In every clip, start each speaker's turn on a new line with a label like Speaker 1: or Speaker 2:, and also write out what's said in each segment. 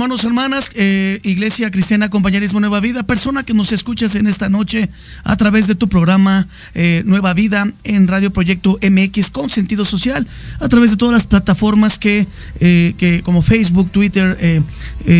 Speaker 1: hermanos, hermanas, eh, Iglesia Cristiana Compañerismo Nueva Vida, persona que nos escuchas en esta noche a través de tu programa eh, Nueva Vida en Radio Proyecto MX con sentido social, a través de todas las plataformas que, eh, como Facebook, Twitter,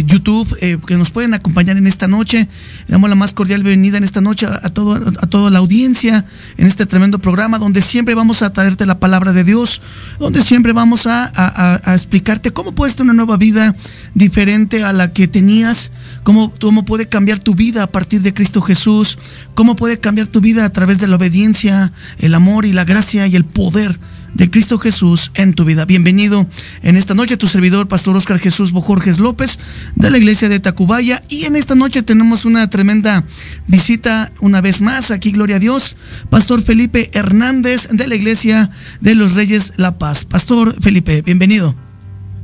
Speaker 1: YouTube, que nos pueden acompañar en esta noche. Le damos la más cordial bienvenida en esta noche a, todo, a toda la audiencia en este tremendo programa donde siempre vamos a traerte la palabra de Dios, donde siempre vamos a, a explicarte cómo puedes tener una nueva vida diferente a la que tenías, cómo, cómo puede cambiar tu vida a partir de Cristo Jesús, cómo puede cambiar tu vida a través de la obediencia, el amor y la gracia y el poder de Cristo Jesús en tu vida. Bienvenido en esta noche tu servidor, Pastor Oscar Jesús Bojorges López, de la iglesia de Tacubaya. Y en esta noche tenemos una tremenda visita una vez más, aquí Gloria a Dios, Pastor Felipe Hernández, de la iglesia de los Reyes La Paz. Pastor Felipe, bienvenido.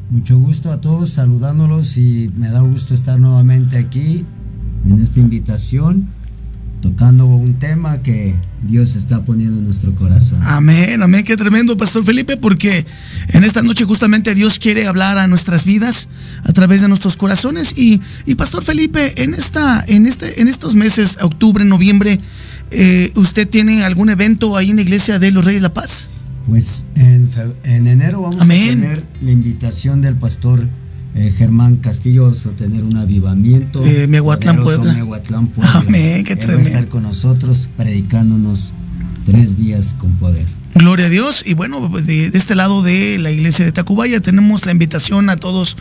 Speaker 2: Mucho gusto a todos, saludándolos y me da gusto estar nuevamente aquí en esta invitación, tocando un tema que Dios está poniendo en nuestro corazón.
Speaker 1: Amén, amén, qué tremendo, Pastor Felipe, porque en esta noche justamente Dios quiere hablar a nuestras vidas a través de nuestros corazones. Y, Pastor Felipe, en, esta, en, este, en estos meses, octubre, noviembre, eh, ¿usted tiene algún evento ahí en la iglesia de los Reyes la Paz?
Speaker 2: Pues en, enero vamos a tener la invitación del pastor eh, Germán Castillo, vamos a tener un avivamiento.
Speaker 1: Eh, Mehuatlán, Puebla.
Speaker 2: Amén, qué Él va a estar con nosotros predicándonos tres días con poder.
Speaker 1: Gloria a Dios. Y bueno, pues de, este lado de la iglesia de Tacubaya tenemos la invitación a todos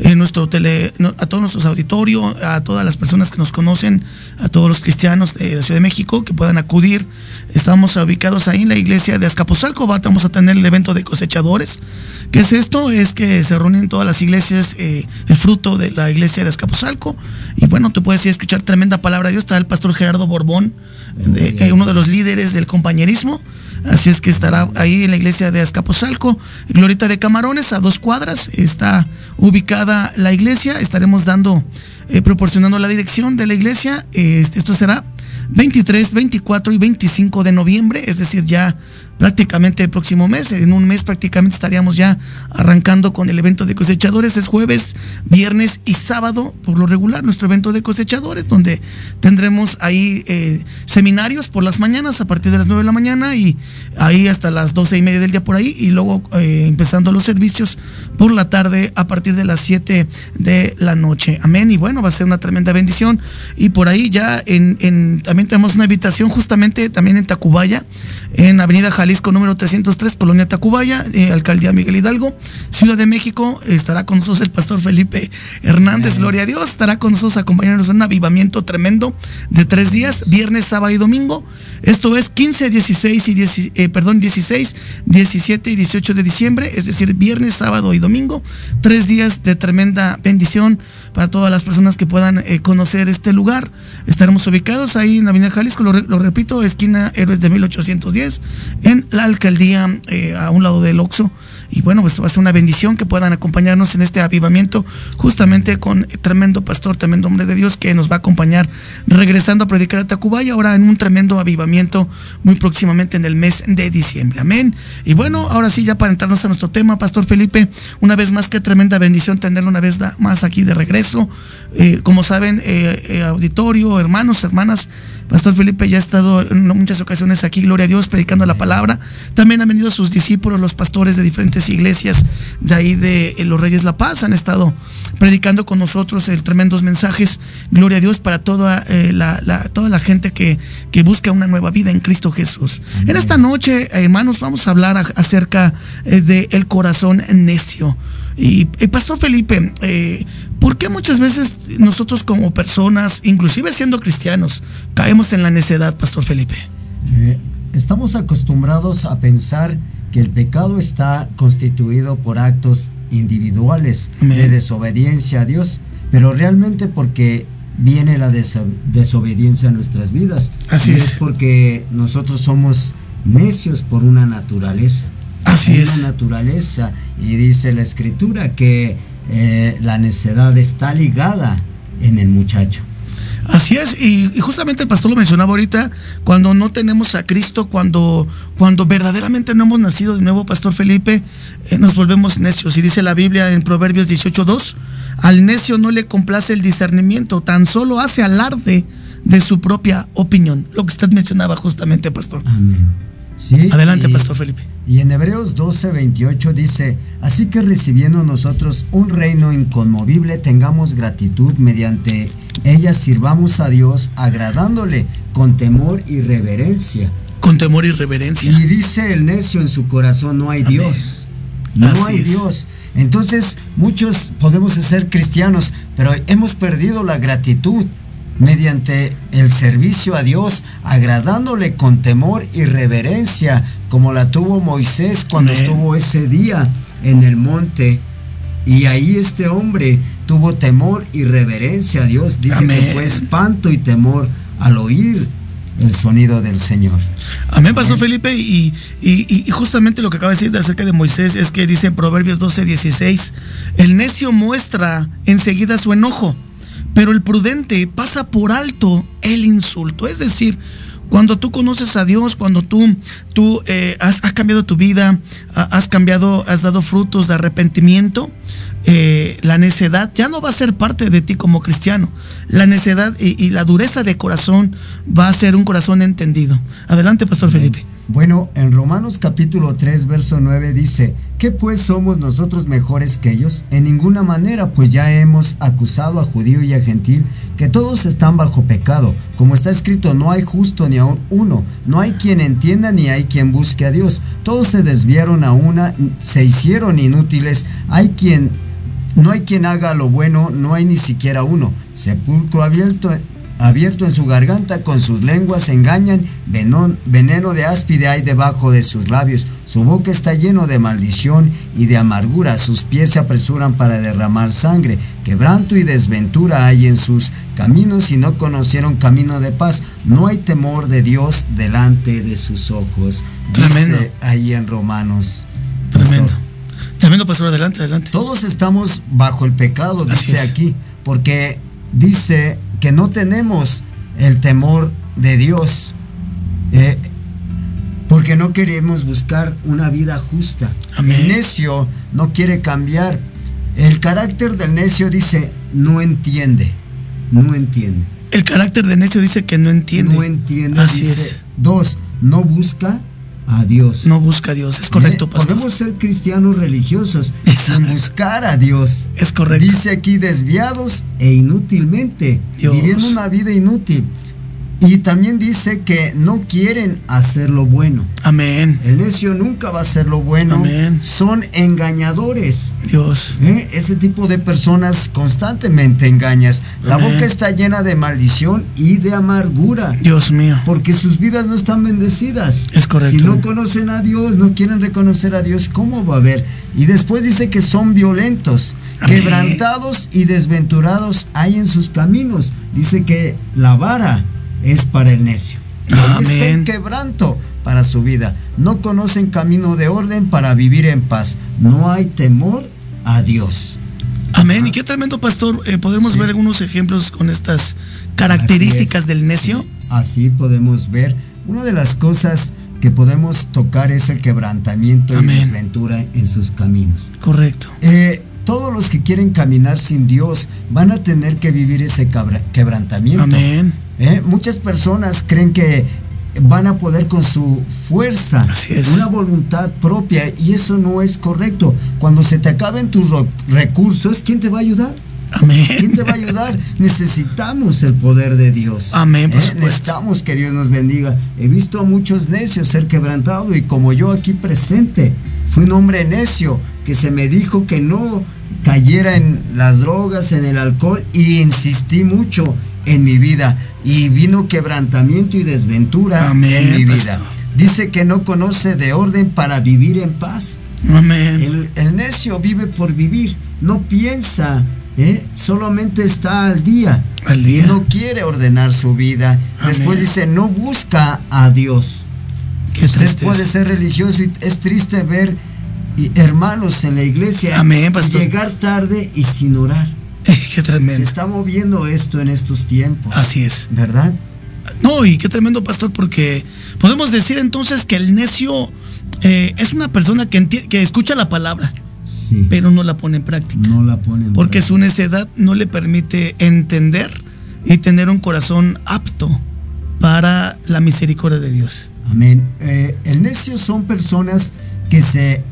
Speaker 1: en nuestro tele, a todos nuestros auditorios, a todas las personas que nos conocen, a todos los cristianos de la Ciudad de México que puedan acudir. Estamos ubicados ahí en la iglesia de Azcapotzalco. Vamos a tener el evento de cosechadores. ¿Qué es esto? Es que se reúnen todas las iglesias, eh, el fruto de la iglesia de Azcapotzalco. Y bueno, te puedes ir a escuchar tremenda palabra de Dios. Está el pastor Gerardo Borbón, uno de los líderes del compañerismo. Así es que estará ahí en la iglesia de Azcapotzalco, Glorita de Camarones, a dos cuadras. Está ubicada la iglesia. Estaremos dando, eh, proporcionando la dirección de la iglesia. Este, esto será 23, 24 y 25 de noviembre, es decir, ya prácticamente el próximo mes. En un mes prácticamente estaríamos ya arrancando con el evento de cosechadores. Es jueves, viernes y sábado, por lo regular, nuestro evento de cosechadores, donde tendremos ahí eh, seminarios por las mañanas a partir de las 9 de la mañana y ahí hasta las 12 y media del día por ahí. Y luego eh, empezando los servicios por la tarde a partir de las 7 de la noche. Amén. Y bueno, va a ser una tremenda bendición. Y por ahí ya también tenemos una invitación justamente también en Tacubaya, en Avenida Jalisco número 303, Colonia Tacubaya, eh, Alcaldía Miguel Hidalgo, Ciudad de México. Estará con nosotros el pastor Felipe Hernández, gloria a Dios. Estará con nosotros acompañándonos en un avivamiento tremendo de tres días, viernes, sábado y domingo. Esto es 15, 16 y eh, perdón, 16, 17 y 18 de diciembre, es decir, viernes, sábado y domingo. Tres días de tremenda bendición para todas las personas que puedan eh, conocer este lugar. Estaremos ubicados ahí en Avenida Jalisco, lo, lo repito, esquina Héroes de 1810, en la alcaldía eh, a un lado del Oxo. Y bueno, pues va a ser una bendición que puedan acompañarnos en este avivamiento, justamente con tremendo pastor, tremendo hombre de Dios que nos va a acompañar regresando a predicar a Tacubaya, ahora en un tremendo avivamiento muy próximamente en el mes de diciembre. Amén. Y bueno, ahora sí, ya para entrarnos a nuestro tema, Pastor Felipe, una vez más, qué tremenda bendición tenerlo una vez más aquí de regreso. Eh, como saben, eh, auditorio, hermanos, hermanas, Pastor Felipe ya ha estado en muchas ocasiones aquí, gloria a Dios, predicando la palabra. También han venido sus discípulos, los pastores de diferentes iglesias de ahí de eh, los Reyes La Paz, han estado predicando con nosotros el tremendos mensajes, gloria a Dios, para toda, eh, la, toda la gente que, que, busca una nueva vida en Cristo Jesús. En esta noche, hermanos, vamos a hablar acerca eh, del corazón necio. Y, Pastor Felipe, eh, ¿por qué muchas veces nosotros como personas, inclusive siendo cristianos, caemos en la necedad, Pastor Felipe?
Speaker 2: Eh, estamos acostumbrados a pensar que el pecado está constituido por actos individuales de desobediencia a Dios, pero realmente porque viene la desobediencia a nuestras vidas.
Speaker 1: Así es.
Speaker 2: es porque nosotros somos necios por una naturaleza.
Speaker 1: Así es.
Speaker 2: naturaleza. Y dice la escritura que eh, la necedad está ligada en el muchacho.
Speaker 1: Así es, y, justamente el pastor lo mencionaba ahorita, cuando no tenemos a Cristo, cuando, cuando verdaderamente no hemos nacido de nuevo, Pastor Felipe, eh, nos volvemos necios. Y dice la Biblia en Proverbios 18.2, Al necio no le complace el discernimiento, tan solo hace alarde de su propia opinión. Lo que usted mencionaba justamente, pastor.
Speaker 2: Amén.
Speaker 1: Sí, Adelante, pastor Felipe.
Speaker 2: Y en Hebreos 12, 28 dice, así que recibiendo nosotros un reino inconmovible, tengamos gratitud mediante ella sirvamos a Dios agradándole con temor y reverencia.
Speaker 1: Con temor y reverencia.
Speaker 2: Y dice el necio en su corazón, no hay Dios. No hay Dios. Entonces, muchos podemos ser cristianos, pero hemos perdido la gratitud mediante el servicio a Dios, agradándole con temor y reverencia, como la tuvo Moisés cuando estuvo ese día en el monte. Y ahí este hombre tuvo temor y reverencia a Dios. Dice que fue espanto y temor al oír el sonido del Señor.
Speaker 1: Amén, Pastor Felipe. Y, y, justamente lo que acaba de decir acerca de Moisés es que dice en Proverbios 12, 16, el necio muestra enseguida su enojo pero el prudente pasa por alto el insulto. Es decir, cuando tú conoces a Dios, cuando tú, tú eh, has, cambiado tu vida, has cambiado, has dado frutos de arrepentimiento, eh, la necedad ya no va a ser parte de ti como cristiano. La necedad y, la dureza de corazón va a ser un corazón entendido. Adelante, Pastor Felipe.
Speaker 2: Bueno, en Romanos capítulo 3, verso 9 dice, ¿qué pues somos nosotros mejores que ellos? En ninguna manera, pues ya hemos acusado a judío y a gentil que todos están bajo pecado. Como está escrito, no hay justo ni aun uno, no hay quien entienda ni hay quien busque a Dios. Todos se desviaron a una, se hicieron inútiles, hay quien... No hay quien haga lo bueno, no hay ni siquiera uno. Sepulcro abierto abierto en su garganta, con sus lenguas engañan, veneno de áspide hay debajo de sus labios, su boca está lleno de maldición y de amargura, sus pies se apresuran para derramar sangre, quebranto y desventura hay en sus caminos y no conocieron camino de paz, no hay temor de Dios delante de sus ojos.
Speaker 1: Tremendo.
Speaker 2: ahí en Romanos.
Speaker 1: Tremendo. Tremendo, pastor, adelante, adelante.
Speaker 2: Todos estamos bajo el pecado, dice aquí, porque dice que no tenemos el temor de Dios, eh, porque no queremos buscar una vida justa. El necio no quiere cambiar. El carácter del necio dice, no entiende, no entiende.
Speaker 1: El carácter del necio dice que no entiende.
Speaker 2: No entiende. Así es. Dos, no busca a Dios.
Speaker 1: No busca a Dios, es correcto,
Speaker 2: ¿Eh? pastor. Podemos ser cristianos religiosos sin buscar a Dios.
Speaker 1: Es correcto.
Speaker 2: Dice aquí desviados e inútilmente, viviendo una vida inútil. Y también dice que no quieren hacer lo bueno.
Speaker 1: Amén.
Speaker 2: El necio nunca va a hacer lo bueno.
Speaker 1: Amén.
Speaker 2: Son engañadores.
Speaker 1: Dios.
Speaker 2: ¿Eh? Ese tipo de personas constantemente engañas. La boca está llena de maldición y de amargura.
Speaker 1: Dios mío.
Speaker 2: Porque sus vidas no están bendecidas.
Speaker 1: Es correcto.
Speaker 2: Si no conocen a Dios, no quieren reconocer a Dios, ¿cómo va a haber? Y después dice que son violentos, quebrantados y desventurados hay en sus caminos. Dice que la vara es para el necio.
Speaker 1: Amén.
Speaker 2: quebranto para su vida. No conocen camino de orden para vivir en paz. No hay temor a Dios.
Speaker 1: Amén. Y qué tremendo, pastor. Eh, ¿Podemos ver algunos ejemplos con estas características del necio?
Speaker 2: Así podemos ver. Una de las cosas que podemos tocar es el quebrantamiento y desventura en sus caminos.
Speaker 1: Correcto.
Speaker 2: Eh, todos los que quieren caminar sin Dios van a tener que vivir ese quebrantamiento.
Speaker 1: Amén.
Speaker 2: ¿Eh? Muchas personas creen que van a poder con su fuerza, una voluntad propia, y eso no es correcto. Cuando se te acaben tus recursos, ¿quién te va a ayudar?
Speaker 1: Amén.
Speaker 2: ¿Quién te va a ayudar? Necesitamos el poder de Dios.
Speaker 1: Amén.
Speaker 2: ¿Eh? Necesitamos que Dios nos bendiga. He visto a muchos necios ser quebrantados y como yo aquí presente, fui un hombre necio que se me dijo que no cayera en las drogas, en el alcohol y insistí mucho en mi vida y vino quebrantamiento y desventura en mi vida. Dice que no conoce de orden para vivir en paz.
Speaker 1: Amén.
Speaker 2: El, necio vive por vivir, no piensa, ¿eh? solamente está al día.
Speaker 1: Al día.
Speaker 2: Y no quiere ordenar su vida. Después dice, no busca a Dios.
Speaker 1: Qué triste.
Speaker 2: puede ser religioso y es triste ver hermanos en la iglesia llegar tarde y sin orar.
Speaker 1: Qué tremendo.
Speaker 2: Se está moviendo esto en estos tiempos.
Speaker 1: Así es.
Speaker 2: ¿Verdad?
Speaker 1: No, y qué tremendo, pastor, porque podemos decir entonces que el necio eh, es una persona que, que escucha la palabra. sí. pero no la pone en práctica.
Speaker 2: No la pone en
Speaker 1: Porque su necedad no le permite entender y tener un corazón apto para la misericordia de Dios.
Speaker 2: Amén. Eh, el necio son personas que se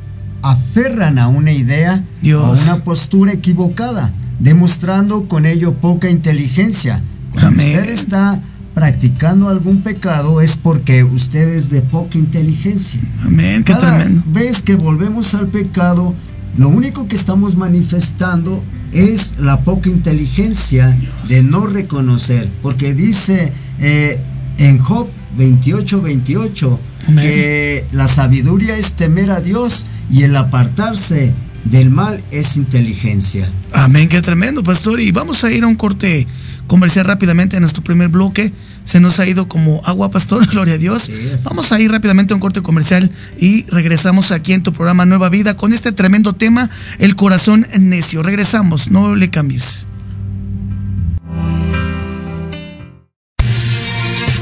Speaker 2: aferran a una idea o a una postura equivocada, demostrando con ello poca inteligencia. Cuando usted está practicando algún pecado es porque usted es de poca inteligencia.
Speaker 1: Amén, qué Cada tremendo.
Speaker 2: vez que volvemos al pecado, lo único que estamos manifestando es la poca inteligencia de no reconocer, porque dice eh, en Job 28, 28 que la sabiduría es temer a Dios y el apartarse del mal es inteligencia.
Speaker 1: Amén, qué tremendo, pastor. Y vamos a ir a un corte comercial rápidamente en nuestro primer bloque. Se nos ha ido como agua, pastor, gloria a Dios. Vamos a ir rápidamente a un corte comercial y regresamos aquí en tu programa Nueva Vida con este tremendo tema, el corazón necio. Regresamos, no le cambies.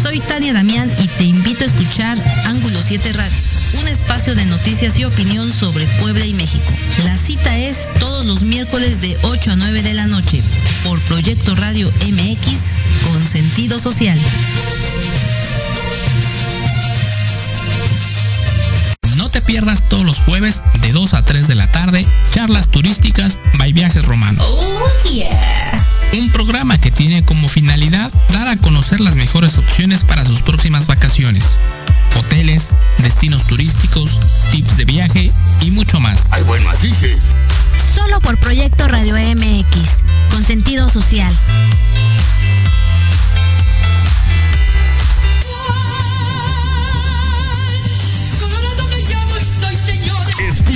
Speaker 3: Soy Tania Damián y te invito a escuchar Ángulo 7 Radio, un espacio de noticias y opinión sobre Puebla y México. La cita es todos los miércoles de 8 a 9 de la noche por Proyecto Radio MX con sentido social.
Speaker 4: No te pierdas todos los jueves de 2 a 3 de la tarde charlas turísticas by Viajes Romanos. Oh, un programa que tiene como finalidad dar a conocer las mejores opciones para sus próximas vacaciones. Hoteles, destinos turísticos, tips de viaje y mucho más.
Speaker 5: Ay, bueno, así sí.
Speaker 3: Solo por Proyecto Radio MX, con sentido social.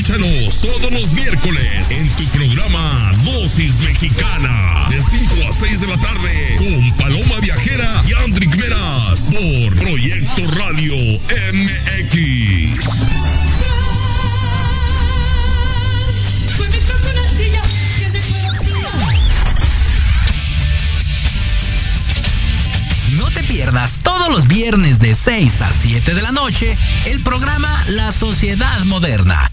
Speaker 5: Escúchanos todos los miércoles en tu programa Dosis Mexicana de 5 a 6 de la tarde con Paloma Viajera y Andrick Veras por Proyecto Radio MX.
Speaker 4: No te pierdas todos los viernes de 6 a 7 de la noche el programa La Sociedad Moderna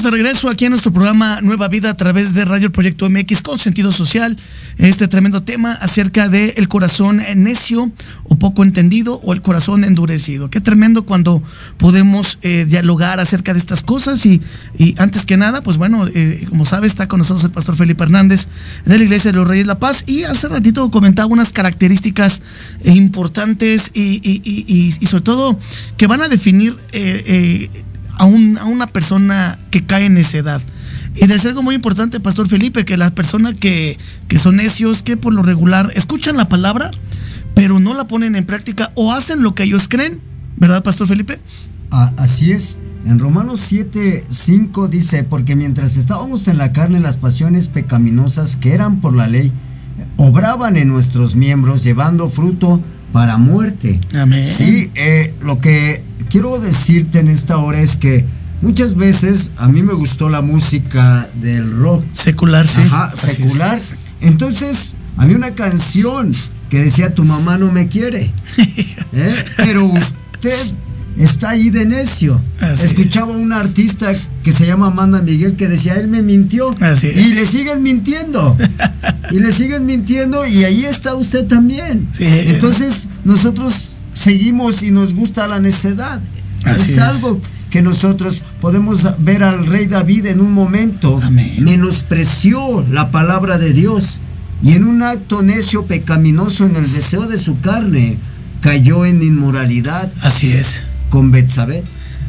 Speaker 1: Estamos de regreso aquí en nuestro programa Nueva Vida a través de Radio Proyecto MX con sentido social. Este tremendo tema acerca del el corazón necio o poco entendido o el corazón endurecido. Qué tremendo cuando podemos eh, dialogar acerca de estas cosas. Y, antes que nada, pues bueno, eh, como sabe, está con nosotros el pastor Felipe Hernández de la Iglesia de los Reyes de la Paz. Y hace ratito comentaba unas características eh, importantes y, sobre todo que van a definir a, una persona que cae en necedad. Y de algo muy importante, Pastor Felipe, que las personas que, son necios, que por lo regular escuchan la palabra, pero no la ponen en práctica o hacen lo que ellos creen, ¿verdad, Pastor Felipe?
Speaker 2: así es. En Romanos 7, 5 dice, porque mientras estábamos en la carne, las pasiones pecaminosas que eran por la ley, obraban en nuestros miembros, llevando fruto para muerte.
Speaker 1: Amén.
Speaker 2: Sí, eh, lo que quiero decirte en esta hora es que muchas veces a mí me gustó la música del rock.
Speaker 1: Secular, sí.
Speaker 2: Ajá, secular. Entonces, había una canción que decía, tu mamá no me quiere. ¿Eh? Pero usted está ahí de necio.
Speaker 1: Así
Speaker 2: Escuchaba a un artista que se llama Amanda Miguel que decía, él me mintió.
Speaker 1: Así
Speaker 2: y le siguen mintiendo. y le siguen mintiendo y ahí está usted también.
Speaker 1: Sí.
Speaker 2: Entonces nosotros seguimos y nos gusta la necedad.
Speaker 1: Así
Speaker 2: es,
Speaker 1: es.
Speaker 2: algo que nosotros podemos ver al rey David en un momento
Speaker 1: Amén.
Speaker 2: menospreció la palabra de Dios y en un acto necio pecaminoso en el deseo de su carne cayó en inmoralidad
Speaker 1: Así es.
Speaker 2: Con Betsabé.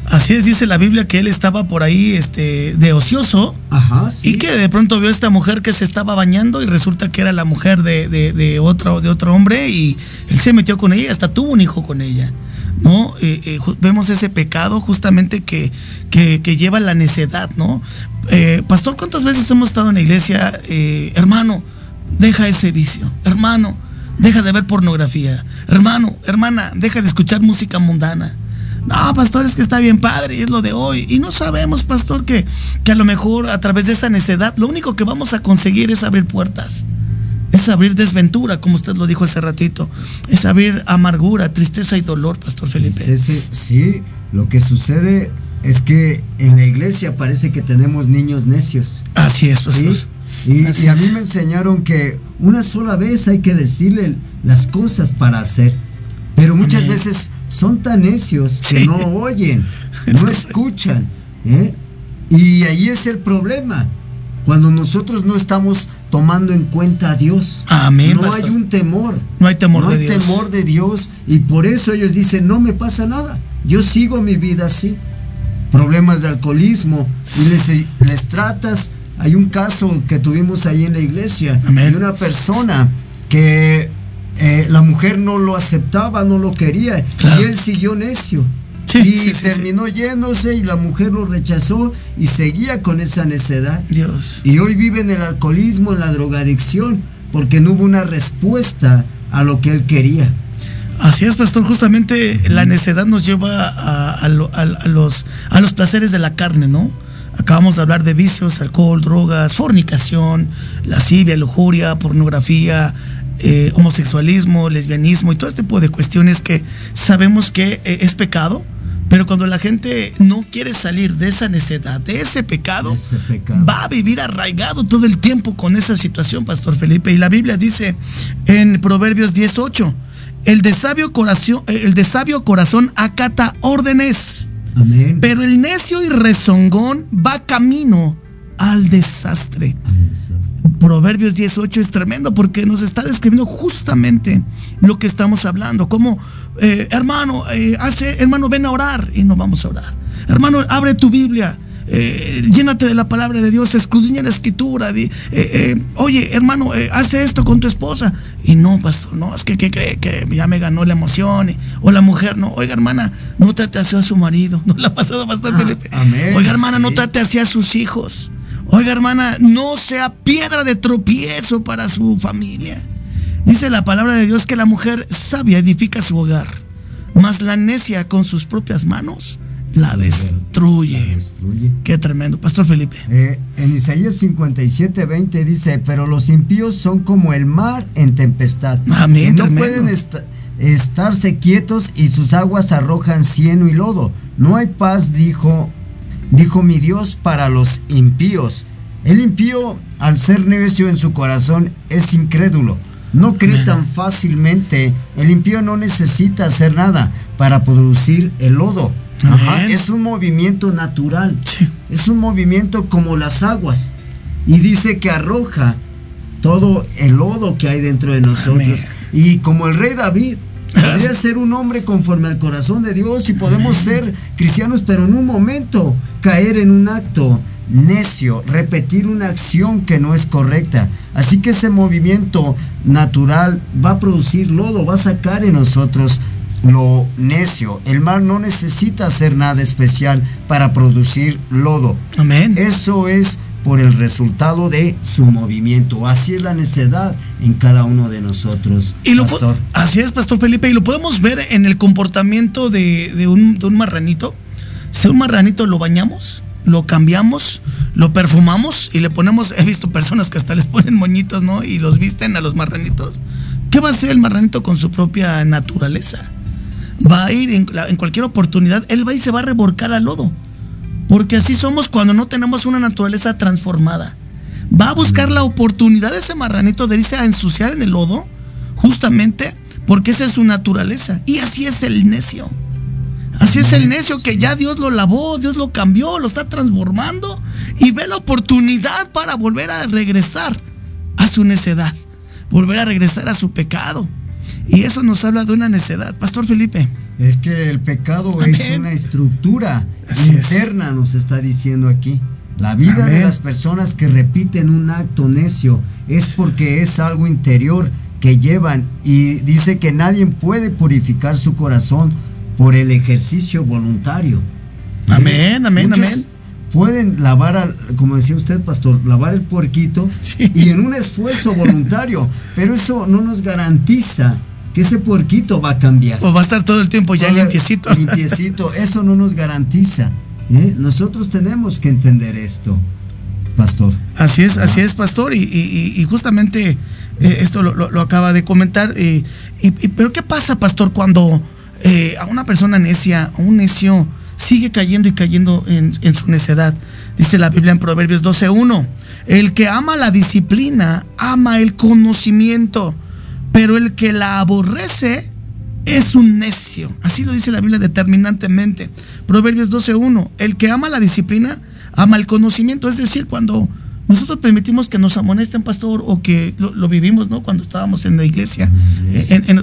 Speaker 1: Así es, dice la Biblia que él estaba por ahí este, de ocioso
Speaker 2: Ajá, sí.
Speaker 1: y que de pronto vio a esta mujer que se estaba bañando y resulta que era la mujer de, de- de otro, de otro hombre y él se metió con ella, hasta tuvo un hijo con ella. ¿No? Eh, eh, vemos ese pecado justamente que, que, que lleva la necedad, ¿no? Eh, Pastor, ¿cuántas veces hemos estado en la iglesia, hermano, deja ese vicio, hermano, deja de ver pornografía, hermano, hermana, deja de escuchar música mundana. No, pastor, es que está bien padre y es lo de hoy. Y no sabemos, pastor, que, que a lo mejor a través de esa necedad lo único que vamos a conseguir es abrir puertas. Es abrir desventura, como usted lo dijo hace ratito. Es abrir amargura, tristeza y dolor, pastor Felipe.
Speaker 2: Sí, lo que sucede es que en la iglesia parece que tenemos niños necios.
Speaker 1: Así es, pastor.
Speaker 2: ¿sí? Y,
Speaker 1: Así
Speaker 2: y a mí me enseñaron que una sola vez hay que decirle las cosas para hacer. Pero muchas
Speaker 1: Amén.
Speaker 2: veces son tan necios que
Speaker 1: Sí.
Speaker 2: no oyen, no escuchan. ¿eh? Y ahí es el problema. Cuando nosotros no estamos tomando en cuenta a Dios.
Speaker 1: Amén,
Speaker 2: No
Speaker 1: pastor.
Speaker 2: hay un temor.
Speaker 1: No hay temor
Speaker 2: No
Speaker 1: de
Speaker 2: hay
Speaker 1: Dios.
Speaker 2: temor de Dios. Y por eso ellos dicen, no me pasa nada. Yo sigo mi vida así. Problemas de alcoholismo. Y les, les tratas. Hay un caso que tuvimos ahí en la iglesia.
Speaker 1: Amén.
Speaker 2: De una persona que eh, la mujer no lo aceptaba, no lo quería.
Speaker 1: Claro.
Speaker 2: Y él siguió necio.
Speaker 1: Sí,
Speaker 2: y
Speaker 1: sí, sí,
Speaker 2: terminó yéndose y la mujer lo rechazó y seguía con esa necedad.
Speaker 1: Dios.
Speaker 2: Y hoy vive en el alcoholismo, en la drogadicción, porque no hubo una respuesta a lo que él quería.
Speaker 1: Así es, pastor. Justamente la necedad nos lleva a, a lo- a- a los, a los placeres de la carne, ¿no? Acabamos de hablar de vicios, alcohol, drogas, fornicación, lascivia, lujuria, pornografía, eh, homosexualismo, lesbianismo y todo este tipo de cuestiones que sabemos que eh, es pecado, pero cuando la gente no quiere salir de esa necedad, de ese pecado,
Speaker 2: Ese pecado.
Speaker 1: va a vivir arraigado todo el tiempo con esa situación, Pastor Felipe. Y la Biblia dice en Proverbios 18, el de sabio corazón, el de sabio corazón acata órdenes,
Speaker 2: Amén.
Speaker 1: pero el necio y rezongón va camino al desastre. Proverbios 18 es tremendo porque nos está describiendo justamente lo que estamos hablando. Como, eh, hermano, eh, hace, hermano, ven a orar y no vamos a orar. Hermano, abre tu Biblia. eh, llénate de la palabra de Dios, escudriña la escritura. di- eh, eh, oye, hermano, hace esto con tu esposa. Y no, pastor, no, es que, que cree que ya me ganó la emoción. y- o la mujer, no, oiga, hermana, no trate así a su marido. No le ha pasado, pastor
Speaker 2: Ah,
Speaker 1: Felipe.
Speaker 2: amén,
Speaker 1: Oiga, hermana, no trate así a sus hijos. Oiga, hermana, no sea piedra de tropiezo para su familia. Dice la palabra de Dios que la mujer sabia edifica su hogar, mas la necia con sus propias manos la destruye.
Speaker 2: Destruye.
Speaker 1: Qué tremendo. Pastor Felipe.
Speaker 2: Eh, en Isaías 57, 20 dice, pero los impíos son como el mar en tempestad.
Speaker 1: Amén,
Speaker 2: no
Speaker 1: tremendo.
Speaker 2: pueden esta- estarse quietos y sus aguas arrojan cieno y lodo. No hay paz, dijo, dijo mi Dios para los impíos. El impío, al ser necio en su corazón, es incrédulo. No cree tan fácilmente. El impío no necesita hacer nada para producir el lodo. Ajá. Es un movimiento natural.
Speaker 1: Sí.
Speaker 2: Es un movimiento como las aguas. Y dice que arroja todo el lodo que hay dentro de nosotros.
Speaker 1: Amén.
Speaker 2: Y como el rey David, podría ser un hombre conforme al corazón de Dios y podemos ser cristianos, pero en un momento caer en un acto necio, repetir una acción que no es correcta. Así que ese movimiento natural va a producir lodo, va a sacar en nosotros lo necio. El mar no necesita hacer nada especial para producir lodo.
Speaker 1: Amén.
Speaker 2: Eso es por el resultado de su movimiento. Así es la necedad en cada uno de nosotros.
Speaker 1: Y lo
Speaker 2: pastor.
Speaker 1: así es, Pastor Felipe, y lo podemos ver en el comportamiento de, de un, de un marranito. Si un marranito lo bañamos, lo cambiamos, lo perfumamos y le ponemos, he visto personas que hasta les ponen moñitos, ¿no? Y los visten a los marranitos. ¿Qué va a hacer el marranito con su propia naturaleza? va a ir en, en cualquier oportunidad, él va y se va a reborcar al lodo. Porque así somos cuando no tenemos una naturaleza transformada. Va a buscar la oportunidad de ese marranito de irse a ensuciar en el lodo, justamente porque esa es su naturaleza. Y así es el necio. Así es el necio que ya Dios lo lavó, Dios lo cambió, lo está transformando y ve la oportunidad para volver a regresar a su necedad, volver a regresar a su pecado. Y eso nos habla de una necedad. Pastor Felipe.
Speaker 2: Es que el pecado es una estructura interna, nos está diciendo aquí. La vida de las personas que repiten un acto necio es porque es. algo interior que llevan. Y dice que nadie puede purificar su corazón por el ejercicio voluntario.
Speaker 1: Amén, amén, amén.
Speaker 2: Pueden lavar, como decía usted, pastor, lavar el puerquito y en un esfuerzo voluntario, pero eso no nos garantiza que ese puerquito va a cambiar.
Speaker 1: O va a estar todo el tiempo ya limpiecito.
Speaker 2: Limpiecito, eso no nos garantiza. ¿eh? Nosotros tenemos que entender esto, pastor.
Speaker 1: Así es, así es, pastor, y, justamente eh, esto lo, acaba de comentar. y, pero ¿qué pasa, pastor, cuando eh, a una persona necia, a un necio, sigue cayendo y cayendo en, en su necedad? Dice la Biblia en Proverbios 12.1, el que ama la disciplina, ama el conocimiento pero el que la aborrece es un necio. Así lo dice la Biblia determinantemente. Proverbios 12.1. El que ama la disciplina, ama el conocimiento. Es decir, cuando nosotros permitimos que nos amonesten, pastor, o que lo, vivimos, ¿no? Cuando estábamos en la iglesia,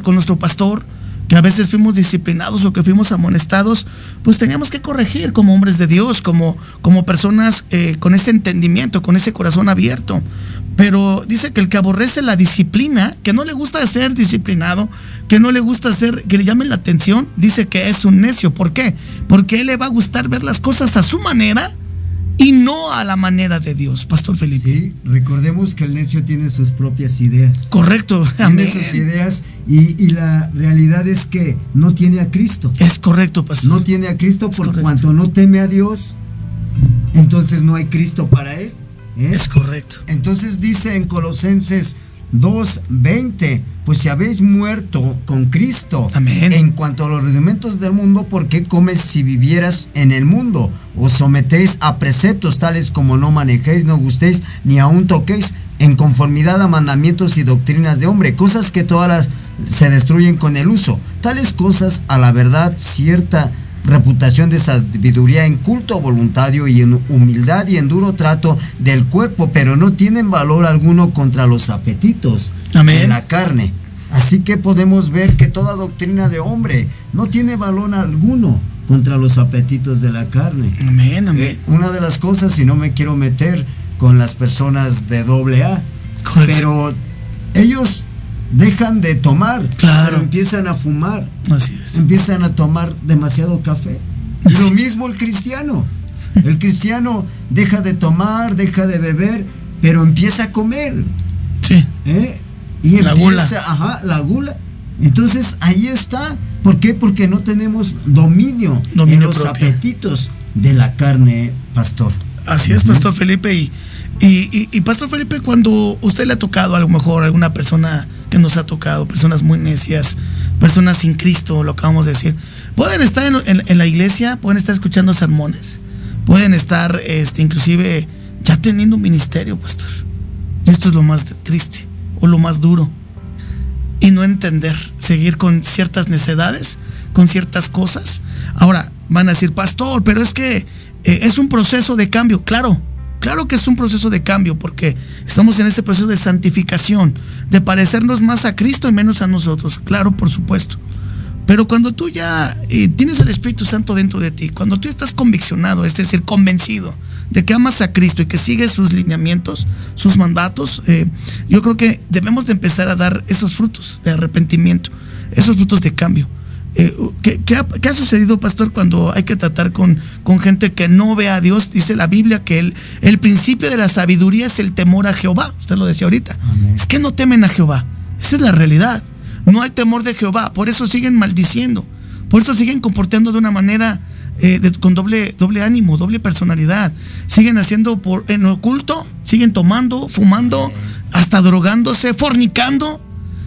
Speaker 1: con nuestro pastor, que a veces fuimos disciplinados o que fuimos amonestados, pues teníamos que corregir como hombres de Dios, como, como personas eh, con ese entendimiento, con ese corazón abierto. Pero dice que el que aborrece la disciplina, que no le gusta ser disciplinado, que no le gusta ser, que le llame la atención, dice que es un necio. ¿Por qué? Porque él le va a gustar ver las cosas a su manera y no a la manera de Dios, Pastor Felipe.
Speaker 2: Sí, recordemos que el necio tiene sus propias ideas.
Speaker 1: Correcto,
Speaker 2: tiene sus ideas y, la realidad es que no tiene a Cristo.
Speaker 1: Es correcto, Pastor.
Speaker 2: No tiene a Cristo por cuanto no teme a Dios, entonces no hay Cristo para él.
Speaker 1: ¿Eh? Es correcto.
Speaker 2: Entonces dice en Colosenses 2.20, pues si habéis muerto con Cristo en cuanto a los rudimentos del mundo, ¿por qué comes si vivieras en el mundo? Os sometéis a preceptos tales como no manejéis, no gustéis, ni aun toquéis, en conformidad a mandamientos y doctrinas de hombre, cosas que todas las se destruyen con el uso. Tales cosas a la verdad cierta reputación de sabiduría en culto voluntario y en humildad y en duro trato del cuerpo, pero no tienen valor alguno contra los apetitos de la carne. Así que podemos ver que toda doctrina de hombre no tiene valor alguno contra los apetitos de la carne.
Speaker 1: Amén, amén.
Speaker 2: Eh, una de las cosas, si no me quiero meter con las personas de doble A, pero ellos dejan de tomar,
Speaker 1: claro.
Speaker 2: empiezan a fumar,
Speaker 1: Así es.
Speaker 2: empiezan a tomar demasiado café. Y lo mismo el cristiano. El cristiano deja de tomar, deja de beber, pero empieza a comer.
Speaker 1: Sí.
Speaker 2: ¿Eh? Y la empieza, gula. ajá, la gula. Entonces ahí está. ¿Por qué? Porque no tenemos dominio, en los apetitos de la carne, pastor.
Speaker 1: Así es, Pastor Felipe. Y, y, y, Pastor Felipe, cuando usted le ha tocado a lo mejor a alguna persona que nos ha tocado, personas muy necias, personas sin Cristo, lo acabamos de decir. Pueden estar en, la iglesia, pueden estar escuchando sermones, pueden estar este, inclusive ya teniendo un ministerio, pastor. Esto es lo más triste o lo más duro. Y no entender, seguir con ciertas necedades, con ciertas cosas. Ahora, van a decir, pastor, pero es que eh, es un proceso de cambio. Claro, Claro que es un proceso de cambio porque estamos en ese proceso de santificación, de parecernos más a Cristo y menos a nosotros. Claro, por supuesto. Pero cuando tú ya eh, tienes el Espíritu Santo dentro de ti, cuando tú estás conviccionado, es decir, convencido de que amas a Cristo y que sigues sus lineamientos, sus mandatos, eh, yo creo que debemos de empezar a dar esos frutos de arrepentimiento, esos frutos de cambio. Eh, ¿qué, ha, sucedido, pastor, cuando hay que tratar con, con, gente que no ve a Dios? Dice la Biblia que el, el principio de la sabiduría es el temor a Jehová. Usted lo decía ahorita. Es que no temen a Jehová. Esa es la realidad. No hay temor de Jehová. Por eso siguen maldiciendo. Por eso siguen comportando de una manera eh, con doble, doble ánimo, doble personalidad. Siguen haciendo por, en oculto, siguen tomando, fumando, hasta drogándose, fornicando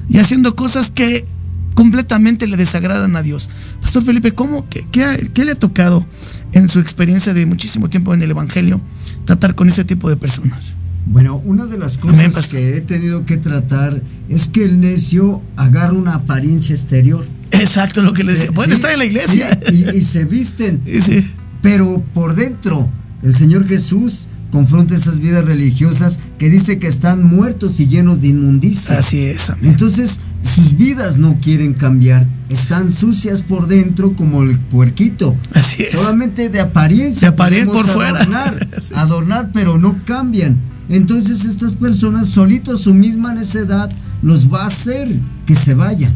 Speaker 1: y haciendo cosas que completamente le desagradan a Dios. Pastor Felipe, ¿cómo, qué, qué, le ha tocado en su experiencia de muchísimo tiempo en el Evangelio tratar con ese tipo de personas?
Speaker 2: Bueno, una de las cosas que he tenido que tratar es que el necio agarra una apariencia exterior.
Speaker 1: Exacto, lo que le decía. Puede estar en la iglesia.
Speaker 2: y, se visten. Pero por dentro, el Señor Jesús confronta esas vidas religiosas que dice que están muertos y llenos de inmundicia.
Speaker 1: Así es.
Speaker 2: Entonces, sus vidas no quieren cambiar, están sucias por dentro como el puerquito.
Speaker 1: Así es.
Speaker 2: Solamente de apariencia.
Speaker 1: De apariencia por fuera.
Speaker 2: Adornar, pero no cambian. Entonces estas personas solitos su misma necedad los va a hacer que se vayan.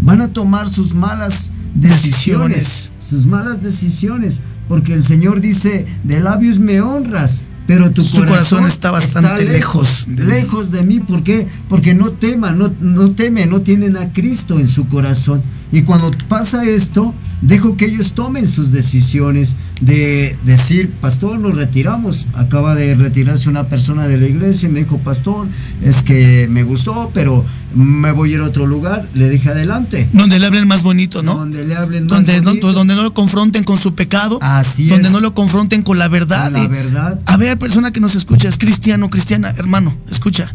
Speaker 2: Van a tomar sus malas decisiones, sus malas decisiones, porque el Señor dice, de labios me honras, pero tu corazón,
Speaker 1: está bastante lejos,
Speaker 2: de lejos de mí. ¿Por qué? Porque no tema, no, no teme, no tienen a Cristo en su corazón. Y cuando pasa esto, dejo que ellos tomen sus decisiones de decir, pastor, nos retiramos. Acaba de retirarse una persona de la iglesia y me dijo, pastor, es que me gustó, pero me voy a ir a otro lugar. Le dije adelante.
Speaker 1: Donde le hablen más bonito, ¿no?
Speaker 2: Donde le hablen más
Speaker 1: donde, bonito. donde no lo confronten con su pecado.
Speaker 2: Así
Speaker 1: donde no lo confronten con la verdad.
Speaker 2: la verdad.
Speaker 1: A ver, persona que nos escucha, es cristiano, cristiana, hermano, escucha.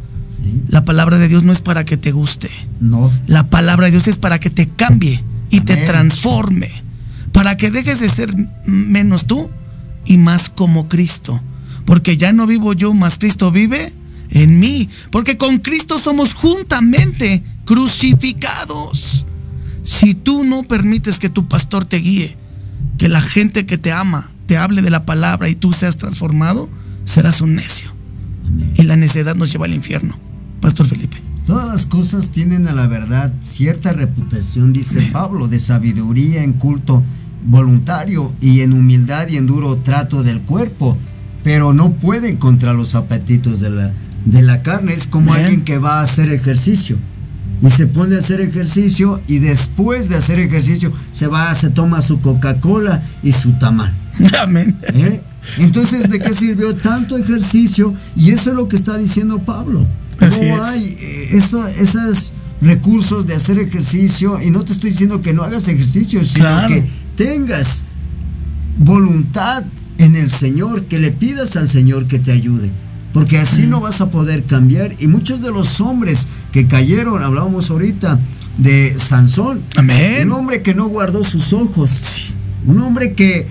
Speaker 1: La palabra de Dios no es para que te guste.
Speaker 2: No.
Speaker 1: La palabra de Dios es para que te cambie y te transforme. Para que dejes de ser menos tú y más como Cristo. Porque ya no vivo yo, más Cristo vive en mí. Porque con Cristo somos juntamente crucificados. Si tú no permites que tu pastor te guíe, que la gente que te ama te hable de la palabra y tú seas transformado, serás un necio. Y la necedad nos lleva al infierno. Pastor Felipe.
Speaker 2: Todas las cosas tienen a la verdad cierta reputación, dice Pablo, de sabiduría en culto voluntario y en humildad y en duro trato del cuerpo, pero no pueden contra los apetitos de la, de la carne. Es como alguien que va a hacer ejercicio y se pone a hacer ejercicio y después de hacer ejercicio se va, se toma su Coca-Cola y su tamal.
Speaker 1: Amén.
Speaker 2: ¿Eh? Entonces, ¿de qué sirvió tanto ejercicio? Y eso es lo que está diciendo Pablo. no hay esos recursos de hacer ejercicio, y no te estoy diciendo que no hagas ejercicio, sino que tengas voluntad en el Señor, que le pidas al Señor que te ayude. Porque así no vas a poder cambiar. Y muchos de los hombres que cayeron, hablábamos ahorita de Sansón.
Speaker 1: Amén.
Speaker 2: Un hombre que no guardó sus ojos. Un hombre que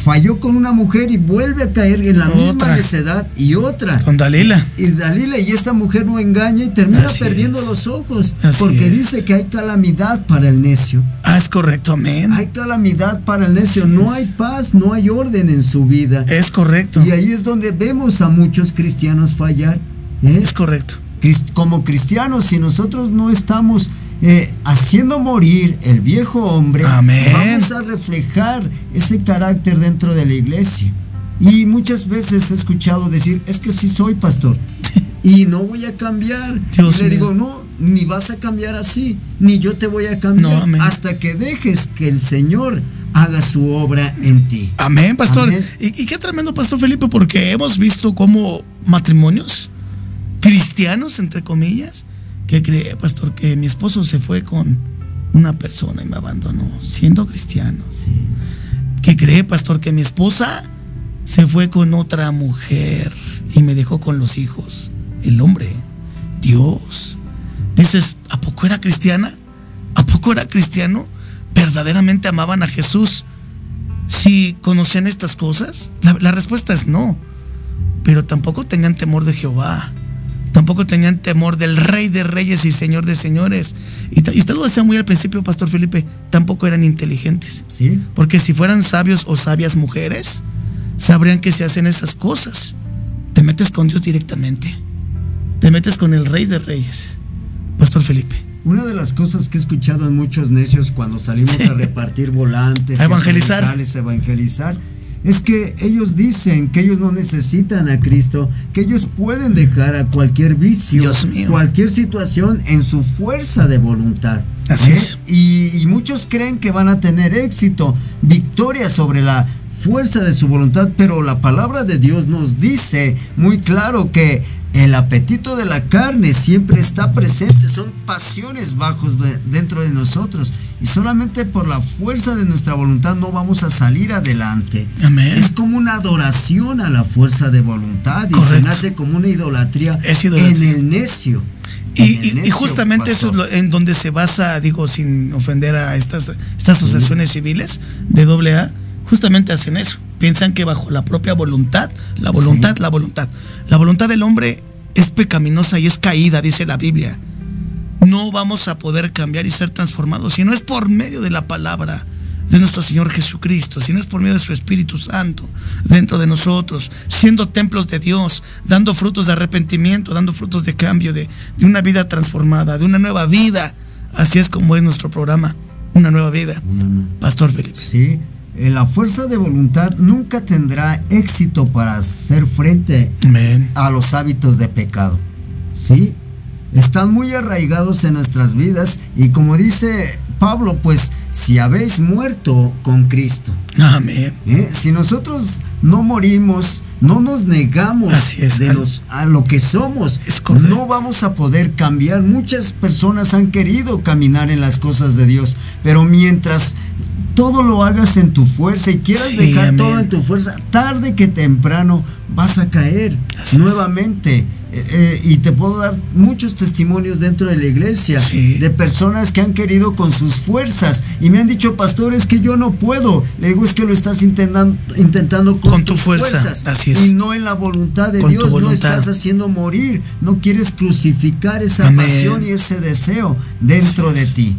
Speaker 2: falló con una mujer y vuelve a caer en la misma necedad y otra.
Speaker 1: Con Dalila.
Speaker 2: Y, Dalila, y esta mujer no engaña y termina perdiendo los ojos. porque dice que hay calamidad para el necio.
Speaker 1: Ah, es correcto, amén.
Speaker 2: Hay calamidad para el necio. no hay paz, no hay orden en su vida.
Speaker 1: Es correcto.
Speaker 2: Y ahí es donde vemos a muchos cristianos fallar. ¿eh?
Speaker 1: Es correcto.
Speaker 2: Como cristianos, si nosotros no estamos eh, haciendo morir el viejo hombre, vamos a reflejar ese carácter dentro de la iglesia. Y muchas veces he escuchado decir, es que sí soy pastor y no voy a cambiar. y le digo, no, ni vas a cambiar así, ni yo te voy a cambiar hasta que dejes que el Señor haga su obra en ti.
Speaker 1: Amén, pastor. Y, y, qué tremendo, pastor Felipe, porque hemos visto cómo matrimonios cristianos, entre comillas, ¿Qué cree, pastor? Que mi esposo se fue con una persona y me abandonó, siendo cristiano. Sí. ¿Qué cree, pastor? Que mi esposa se fue con otra mujer y me dejó con los hijos. El hombre, Dios. Dices, ¿a poco era cristiana? ¿A poco era cristiano? ¿Verdaderamente amaban a Jesús? Si conocían estas cosas, la, la respuesta es no. Pero tampoco tenían temor de Jehová tampoco tenían temor del rey de reyes y señor de señores. Y, usted lo decía muy al principio, Pastor Felipe, tampoco eran inteligentes.
Speaker 2: Sí.
Speaker 1: Porque si fueran sabios o sabias mujeres, sabrían que se hacen esas cosas. Te metes con Dios directamente. Te metes con el rey de reyes. Pastor Felipe.
Speaker 2: Una de las cosas que he escuchado en muchos necios cuando salimos a repartir volantes,
Speaker 1: a evangelizar,
Speaker 2: a evangelizar es que ellos dicen que ellos no necesitan a Cristo, que ellos pueden dejar a cualquier vicio, cualquier situación en su fuerza de voluntad.
Speaker 1: Así ¿eh? es.
Speaker 2: Y, muchos creen que van a tener éxito, victoria sobre la fuerza de su voluntad, pero la palabra de Dios nos dice muy claro que el apetito de la carne siempre está presente, son pasiones bajos dentro de nosotros y solamente por la fuerza de nuestra voluntad no vamos a salir adelante.
Speaker 1: Amén.
Speaker 2: Es como una adoración a la fuerza de voluntad y se nace como una idolatría, en el necio.
Speaker 1: Y, justamente eso es en donde se basa, digo, sin ofender a estas, estas asociaciones civiles de doble A, justamente hacen eso. Piensan que bajo la propia voluntad, la voluntad, la voluntad, la voluntad del hombre es pecaminosa y es caída, dice la Biblia. No vamos a poder cambiar y ser transformados si no es por medio de la palabra de nuestro Señor Jesucristo, si no es por medio de su Espíritu Santo dentro de nosotros, siendo templos de Dios, dando frutos de arrepentimiento, dando frutos de cambio, de, de una vida transformada, de una nueva vida. Así es como es nuestro programa, una nueva vida. Pastor Felipe.
Speaker 2: Sí, la fuerza de voluntad nunca tendrá éxito para hacer frente a los hábitos de pecado. ¿Sí? Están muy arraigados en nuestras vidas y como dice Pablo, pues si habéis muerto con Cristo.
Speaker 1: Amén.
Speaker 2: ¿eh? Si nosotros no morimos, no nos negamos de los, a lo que somos, no vamos a poder cambiar. Muchas personas han querido caminar en las cosas de Dios, pero mientras todo lo hagas en tu fuerza y quieras dejar todo en tu fuerza, tarde que temprano vas a caer nuevamente. Eh, eh, y te puedo dar muchos testimonios dentro de la iglesia de personas que han querido con sus fuerzas y me han dicho, pastores, que yo no puedo. Le digo, es que lo estás intentando, intentando con, tus fuerzas y no en la voluntad de Dios. No estás haciendo morir, no quieres crucificar esa pasión y ese deseo dentro de ti.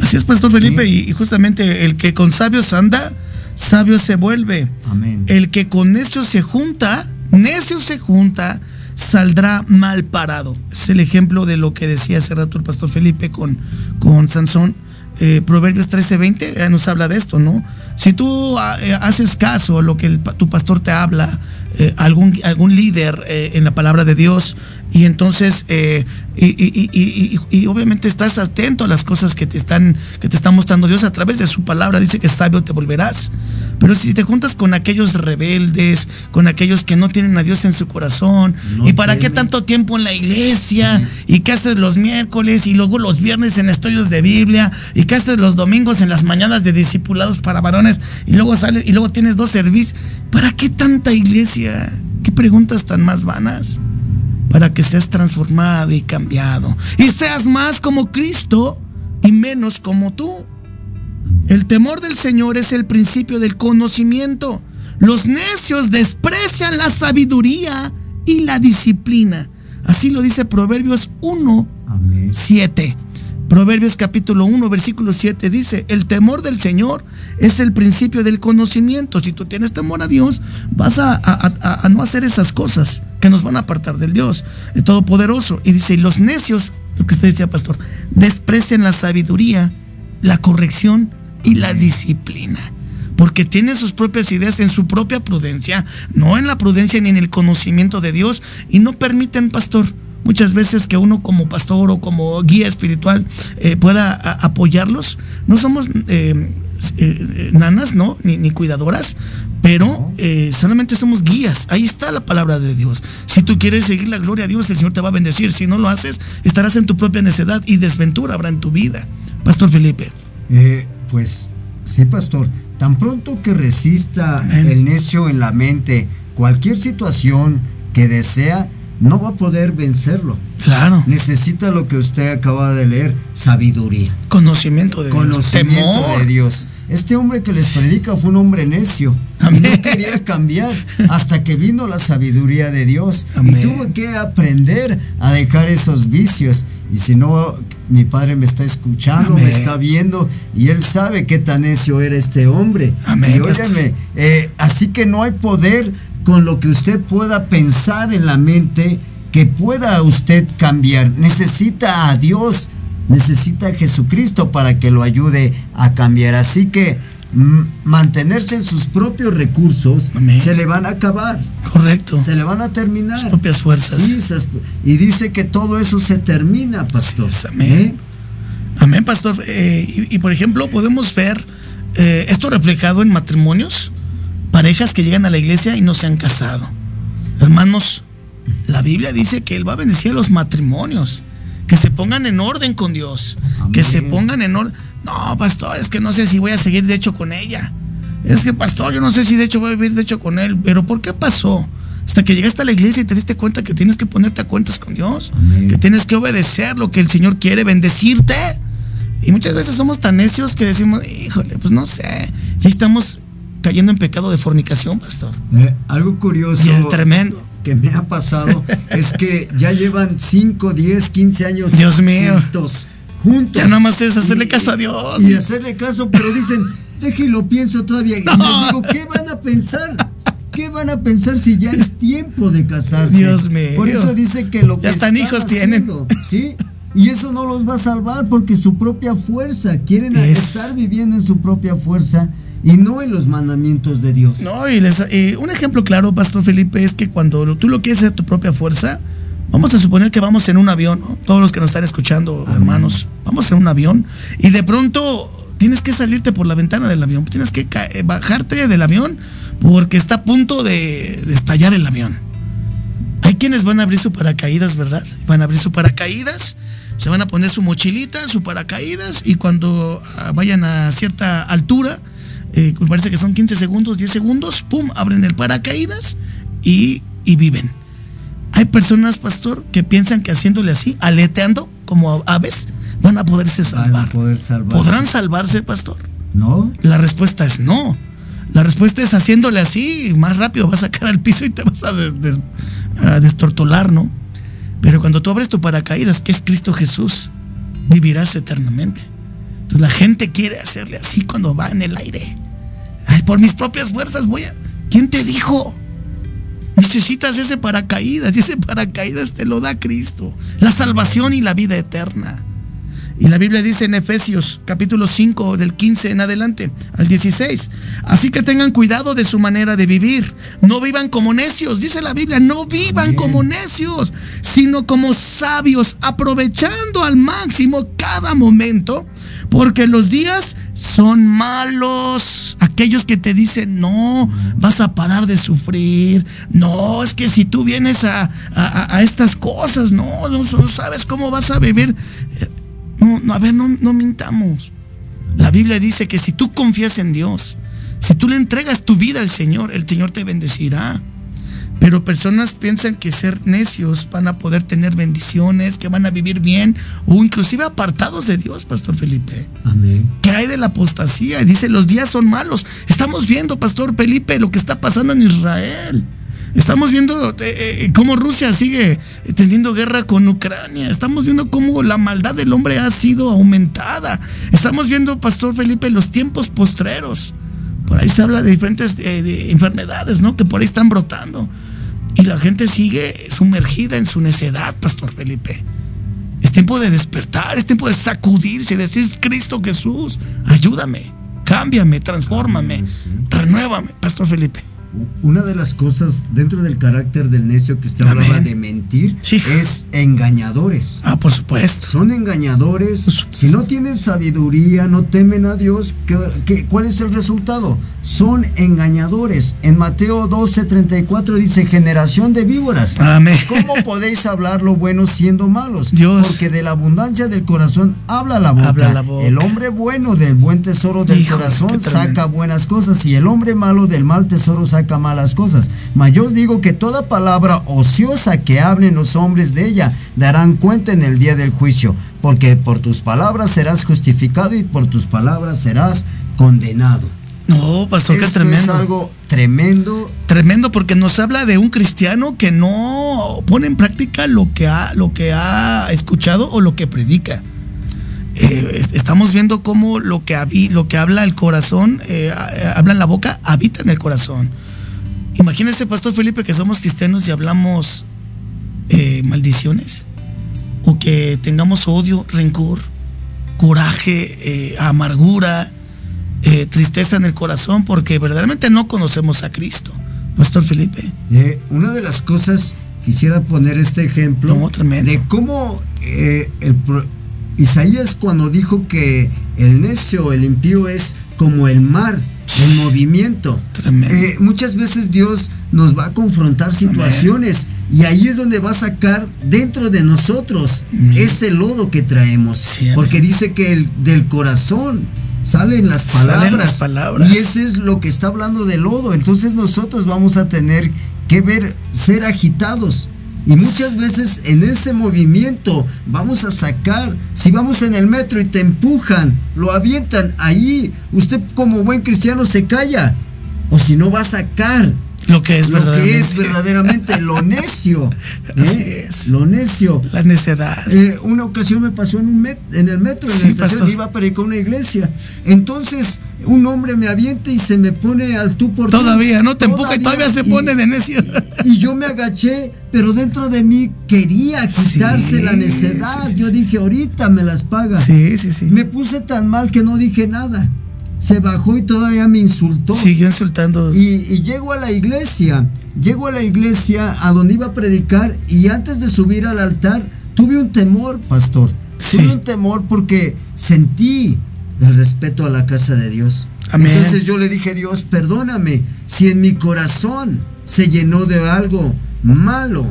Speaker 1: Así es, Pastor Felipe, y, justamente el que con sabios anda, sabio se vuelve.
Speaker 2: Amén.
Speaker 1: El que con necios se junta, necio se junta, saldrá mal parado. Es el ejemplo de lo que decía hace rato el Pastor Felipe con, con Sansón. Eh, Proverbios 13:20 nos habla de esto, ¿no? Si tú ah, eh, haces caso a lo que tu pastor te habla, eh, algún, algún líder en la palabra de Dios, y entonces, eh, y, obviamente estás atento a las cosas que te, están, que te está mostrando Dios a través de su palabra. Dice que sabio te volverás. Pero si te juntas con aquellos rebeldes, con aquellos que no tienen a Dios en su corazón, ¿y para qué tanto tiempo en la iglesia? ¿Y qué haces los miércoles y luego los viernes en estudios de Biblia? ¿Y qué haces los domingos en las mañanas de discipulados para varones? Y luego sales y luego tienes dos servicios. ¿Para qué tanta iglesia? ¿Qué preguntas tan más vanas? Para que seas transformado y cambiado y seas más como Cristo y menos como tú. El temor del Señor es el principio del conocimiento. Los necios desprecian la sabiduría y la disciplina. Así lo dice Proverbios 1, 7. Proverbios capítulo 1, versículo 7 dice, el temor del Señor es el principio del conocimiento. Si tú tienes temor a Dios, vas a, no hacer esas cosas que nos van a apartar del Dios el Todopoderoso. Y dice, y los necios, lo que usted decía, pastor, desprecian la sabiduría, la corrección y la disciplina porque tienen sus propias ideas en su propia prudencia, no en la prudencia ni en el conocimiento de Dios, y no permiten, pastor, muchas veces que uno como pastor o como guía espiritual eh, pueda apoyarlos. No somos eh, eh, nanas, ¿no? Ni, cuidadoras, pero solamente somos guías. Ahí está la palabra de Dios. Si tú quieres seguir la gloria a Dios, el Señor te va a bendecir. Si no lo haces, estarás en tu propia necedad y desventura habrá en tu vida. Pastor Felipe.
Speaker 2: pues sí, pastor. Tan pronto que resista el necio en la mente cualquier situación que desea, no va a poder vencerlo.
Speaker 1: Claro.
Speaker 2: Necesita lo que usted acaba de leer, sabiduría.
Speaker 1: Conocimiento de
Speaker 2: Dios. Conocimiento de Dios. Este hombre que les predica fue un hombre necio. Y no quería cambiar hasta que vino la sabiduría de Dios. Y tuvo que aprender a dejar esos vicios. Y si no, mi padre me está escuchando, me está viendo y él sabe qué tan necio era este hombre.
Speaker 1: Amén.
Speaker 2: Y óyeme, eh, así que no hay poder con lo que usted pueda pensar en la mente que pueda usted cambiar. Necesita a Dios, necesita a Jesucristo para que lo ayude a cambiar. Así que mantenerse en sus propios recursos se le van a acabar.
Speaker 1: Correcto.
Speaker 2: Se le van a terminar. Sus
Speaker 1: propias fuerzas.
Speaker 2: y dice que todo eso se termina, pastor.
Speaker 1: amén. ¿Eh? Amén, pastor. Eh, y, por ejemplo, podemos ver eh, esto reflejado en matrimonios parejas que llegan a la iglesia y no se han casado. Hermanos, La Biblia dice que Él va a bendecir a los matrimonios, que se pongan en orden con Dios, que se pongan en orden. No, pastor, es que no sé si voy a seguir de hecho con ella. Es que, pastor, yo no sé si de hecho voy a vivir de hecho con él, pero ¿por qué pasó? Hasta que llegaste a la iglesia y te diste cuenta que tienes que ponerte a cuentas con Dios, que tienes que obedecer lo que el Señor quiere, bendecirte. Y muchas veces somos tan necios que decimos, híjole, pues no sé, ya estamos cayendo en pecado de fornicación, pastor.
Speaker 2: Eh, algo curioso.
Speaker 1: Y es tremendo.
Speaker 2: Que me ha pasado es que ya llevan 5, 10, 15 años
Speaker 1: Dios mío.
Speaker 2: juntos. Juntos.
Speaker 1: Ya nada más es hacerle caso a Dios.
Speaker 2: Y hacerle caso, pero dicen, déjelo pienso todavía. Y les digo, ¿qué van a pensar? ¿Qué van a pensar si ya es tiempo de casarse?
Speaker 1: Dios mío.
Speaker 2: Por eso dice que lo que
Speaker 1: Ya están hijos tienen.
Speaker 2: ¿sí? Y eso no los va a salvar porque su propia fuerza, quieren
Speaker 1: Es-
Speaker 2: estar viviendo en su propia fuerza y no en los mandamientos de Dios.
Speaker 1: No, y les- y un ejemplo claro, Pastor Felipe, es que cuando tú lo quieres hacer tu propia fuerza, vamos a suponer que vamos en un avión, ¿no? todos los que nos están escuchando, hermanos, vamos en un avión y de pronto tienes que salirte por la ventana del avión, tienes que eh, bajarte del avión porque está a punto de, de estallar el avión. Hay quienes van a abrir su paracaídas, ¿verdad? Van a abrir su paracaídas, se van a poner su mochilita, su paracaídas y cuando ah, vayan a cierta altura, eh, me parece que son 15 segundos, 10 segundos, pum, abren el paracaídas y, y viven. Hay personas, pastor, que piensan que haciéndole así, aleteando como aves, van a poderse
Speaker 2: Van a
Speaker 1: salvar.
Speaker 2: poder salvarse.
Speaker 1: ¿Podrán salvarse, pastor?
Speaker 2: ¿No?
Speaker 1: La respuesta es no. La respuesta es haciéndole así, más rápido vas a caer al piso y te vas a, des- des- a destortular, ¿no? Pero cuando tú abres tu paracaídas, que es Cristo Jesús, vivirás eternamente. Entonces la gente quiere hacerle así cuando va en el aire. Ay, por mis propias fuerzas voy a... ¿Quién te dijo? Necesitas ese paracaídas y ese paracaídas te lo da Cristo. La salvación y la vida eterna. Y la Biblia dice en Efesios capítulo 5 del 15 en adelante al 16. Así que tengan cuidado de su manera de vivir. No vivan como necios, dice la Biblia, no vivan como necios, sino como sabios, aprovechando al máximo cada momento, porque los días son malos. Aquellos que te dicen, no, vas a parar de sufrir. No, es que si tú vienes a, a- estas cosas, no, no, no sabes cómo vas a vivir. No, no, a ver, no, no mintamos. La Biblia dice que si tú confías en Dios, si tú le entregas tu vida al Señor, el Señor te bendecirá. Pero personas piensan que ser necios van a poder tener bendiciones, que van a vivir bien o inclusive apartados de Dios, Pastor Felipe.
Speaker 2: Amén.
Speaker 1: ¿Qué hay de la apostasía? Y dice, los días son malos. Estamos viendo, Pastor Felipe, lo que está pasando en Israel. Estamos viendo eh, eh, cómo Rusia sigue teniendo guerra con Ucrania. Estamos viendo cómo la maldad del hombre ha sido aumentada. Estamos viendo, Pastor Felipe, los tiempos postreros. Por ahí se habla de diferentes eh, de enfermedades, ¿no? Que por ahí están brotando. Y la gente sigue sumergida en su necedad, Pastor Felipe. Es tiempo de despertar, es tiempo de sacudirse y decir, Cristo Jesús, ayúdame, cámbiame, transfórmame, renuévame, Pastor Felipe.
Speaker 2: Una de las cosas dentro del carácter del necio que usted
Speaker 1: Amén.
Speaker 2: hablaba de mentir
Speaker 1: Sí.
Speaker 2: es engañadores.
Speaker 1: Ah, por supuesto.
Speaker 2: Son engañadores.
Speaker 1: supuesto.
Speaker 2: Si no tienen sabiduría, no temen a Dios, ¿qué, qué- cuál es el resultado? Son engañadores. En Mateo 12, 34 dice, generación de víboras.
Speaker 1: Amén.
Speaker 2: ¿Cómo podéis hablar lo bueno siendo malos?
Speaker 1: Dios.
Speaker 2: Porque de la abundancia del corazón habla la boca.
Speaker 1: Habla la boca.
Speaker 2: El hombre bueno del buen tesoro del
Speaker 1: Híjole,
Speaker 2: corazón saca buenas cosas y el hombre malo del mal tesoro saca malas cosas. Mas yo os digo que toda palabra ociosa que hablen los hombres de ella darán cuenta en el día del juicio, porque por tus palabras serás justificado y por tus palabras serás condenado.
Speaker 1: No, Pastor, qué
Speaker 2: Esto
Speaker 1: tremendo.
Speaker 2: es algo tremendo.
Speaker 1: Tremendo porque nos habla de un cristiano que no pone en práctica lo que ha, lo que ha escuchado o lo que predica. Eh, es- estamos viendo cómo lo que, lo que habla el corazón, eh, habla en la boca, habita en el corazón. Imagínense, Pastor Felipe, que somos cristianos y hablamos eh, maldiciones. O que tengamos odio, rencor, coraje, eh, amargura, eh, tristeza en el corazón, porque verdaderamente no conocemos a Cristo. Pastor Felipe.
Speaker 2: Una de las cosas, quisiera poner este ejemplo
Speaker 1: No,
Speaker 2: de cómo el Isaías cuando dijo que el necio, el impío es como el mar en movimiento. Eh, muchas veces Dios nos va a confrontar situaciones y ahí es donde va a sacar dentro de nosotros
Speaker 1: Amén.
Speaker 2: ese lodo que traemos.
Speaker 1: Sí,
Speaker 2: porque dice que el, del corazón salen las
Speaker 1: Salen
Speaker 2: palabras.
Speaker 1: las palabras.
Speaker 2: Y ese es lo que está hablando de lodo. Entonces nosotros vamos a tener que ver, ser agitados. Y muchas veces en ese movimiento vamos a sacar, si vamos en el metro y te empujan, lo avientan, ahí usted como buen cristiano se calla. O si no va a sacar
Speaker 1: Lo que es
Speaker 2: lo que
Speaker 1: verdaderamente.
Speaker 2: es verdaderamente lo necio.
Speaker 1: Así
Speaker 2: ¿eh?
Speaker 1: es.
Speaker 2: Lo necio.
Speaker 1: La necedad.
Speaker 2: Eh, una ocasión me pasó en, un met- en el metro, en
Speaker 1: Sí,
Speaker 2: la estación, iba a predicar una iglesia. Entonces, un hombre me avienta y se me pone al tú por tú.
Speaker 1: Todavía, ¿no? Te empuja y todavía se pone de necio.
Speaker 2: Y yo me agaché, pero dentro de mí quería quitarse
Speaker 1: Sí,
Speaker 2: la necedad.
Speaker 1: sí, sí,
Speaker 2: yo dije, ahorita me las paga.
Speaker 1: Sí, sí, sí.
Speaker 2: Me puse tan mal que no dije nada. Se bajó y todavía me insultó.
Speaker 1: Siguió insultando.
Speaker 2: Y, y llego a la iglesia, llego a la iglesia a donde iba a predicar y antes de subir al altar tuve un temor, pastor.
Speaker 1: Sí.
Speaker 2: Tuve un temor porque sentí el respeto a la casa de Dios.
Speaker 1: Amén.
Speaker 2: Entonces yo le dije, Dios, perdóname si en mi corazón se llenó de algo malo.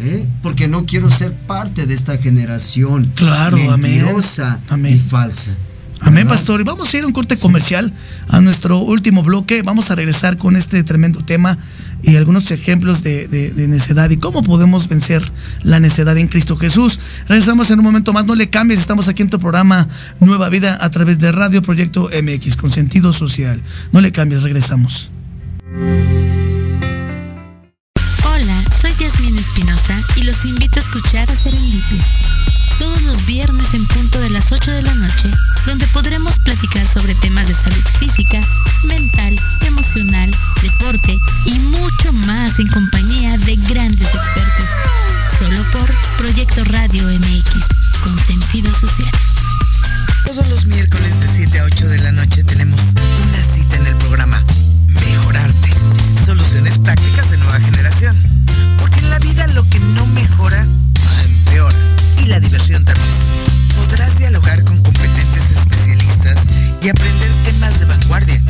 Speaker 2: ¿eh? Porque no quiero ser parte de esta generación
Speaker 1: Claro,
Speaker 2: mentirosa
Speaker 1: Amén.
Speaker 2: y falsa.
Speaker 1: Amén,
Speaker 2: ¿verdad?
Speaker 1: pastor. Y vamos a ir a un corte comercial a nuestro último bloque. Vamos a regresar con este tremendo tema y algunos ejemplos de, de- necedad y cómo podemos vencer la necedad en Cristo Jesús. Regresamos en un momento más. No le cambies. Estamos aquí en tu programa Nueva Vida a través de Radio Proyecto MX con sentido social. No le cambies. Regresamos.
Speaker 3: Hola, soy Yasmin Espinosa y los invito a escuchar a Serendipia. Todos los viernes en punto de las 8 de la noche, donde podremos platicar sobre temas de salud física, mental, emocional, deporte y mucho más en compañía de grandes expertos. Solo por Proyecto Radio MX, con sentido social.
Speaker 6: Todos los miércoles de 7 a 8 de la noche tenemos una cita en el programa Mejorarte. Soluciones prácticas de nueva generación. Porque en la vida lo que no mejora. Y la diversión también. Podrás dialogar con competentes especialistas y aprender temas de vanguardia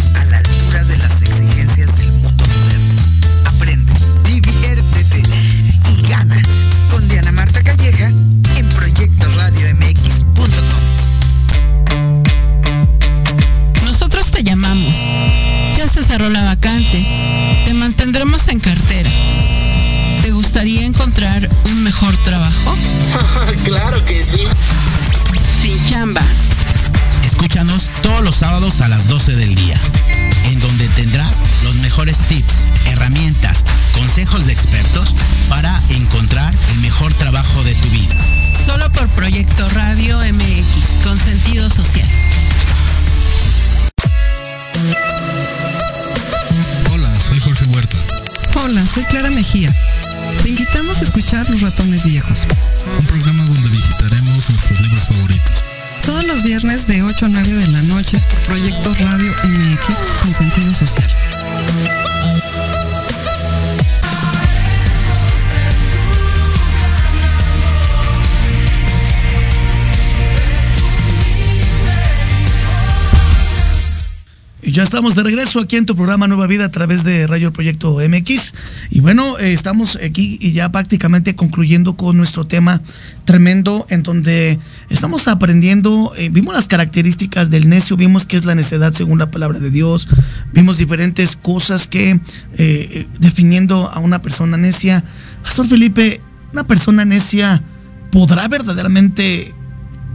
Speaker 1: aquí en tu programa Nueva Vida a través de Radio Proyecto MX. Y bueno, eh, estamos aquí y ya prácticamente concluyendo con nuestro tema tremendo en donde estamos aprendiendo, eh, vimos las características del necio, vimos qué es la necedad según la palabra de Dios, vimos diferentes cosas que eh, definiendo a una persona necia. Pastor Felipe, una persona necia podrá verdaderamente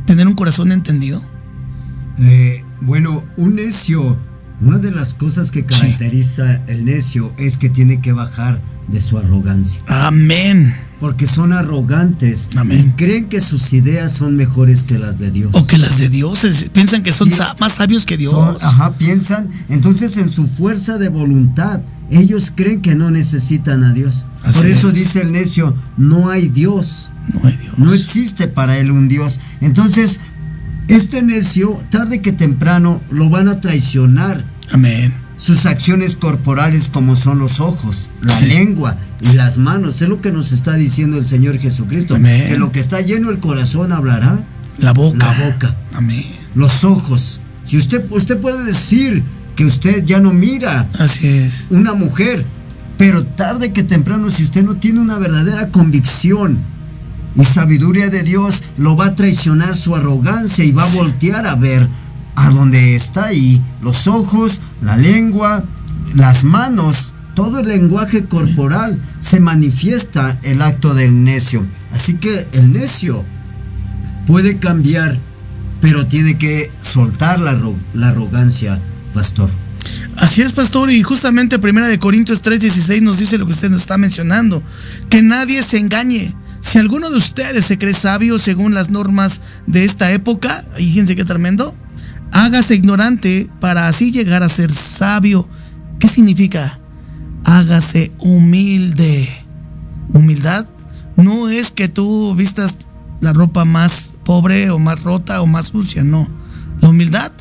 Speaker 1: tener un corazón entendido.
Speaker 2: Bueno, un necio, una de las cosas que caracteriza el necio es que tiene que bajar de su arrogancia.
Speaker 1: Amén.
Speaker 2: Porque son arrogantes
Speaker 1: Amén.
Speaker 2: y creen que sus ideas son mejores que las de Dios.
Speaker 1: O que las de Dios es- piensan que son más sabios que Dios.
Speaker 2: Son- ajá, piensan, entonces en su fuerza de voluntad, ellos creen que no necesitan a Dios.
Speaker 1: Así
Speaker 2: Por eso
Speaker 1: es.
Speaker 2: dice el necio, no hay Dios.
Speaker 1: No hay Dios.
Speaker 2: No existe para él un Dios. Entonces, este necio, tarde que temprano, lo van a traicionar.
Speaker 1: Amén.
Speaker 2: Sus acciones corporales como son los ojos, la
Speaker 1: Sí.
Speaker 2: lengua y las manos. Es lo que nos está diciendo el Señor Jesucristo.
Speaker 1: Amén.
Speaker 2: Que lo que está lleno el corazón hablará.
Speaker 1: La boca.
Speaker 2: La boca.
Speaker 1: Amén.
Speaker 2: Los ojos. Si usted, usted puede decir que usted ya no mira.
Speaker 1: Así es.
Speaker 2: Una mujer. Pero tarde que temprano, si usted no tiene una verdadera convicción y sabiduría de Dios, lo va a traicionar su arrogancia y va a voltear a ver a donde está ahí. Los ojos, la lengua, las manos, todo el lenguaje corporal se manifiesta el acto del necio. Así que el necio puede cambiar, pero tiene que soltar la, la arrogancia, pastor.
Speaker 1: Así es, pastor, y justamente Primera de Corintios 3:16 nos dice lo que usted nos está mencionando, que nadie se engañe. Si alguno de ustedes se cree sabio según las normas de esta época, fíjense qué tremendo, hágase ignorante para así llegar a ser sabio. ¿Qué significa? Hágase humilde. Humildad no es que tú vistas la ropa más pobre o más rota o más sucia, no. La humildad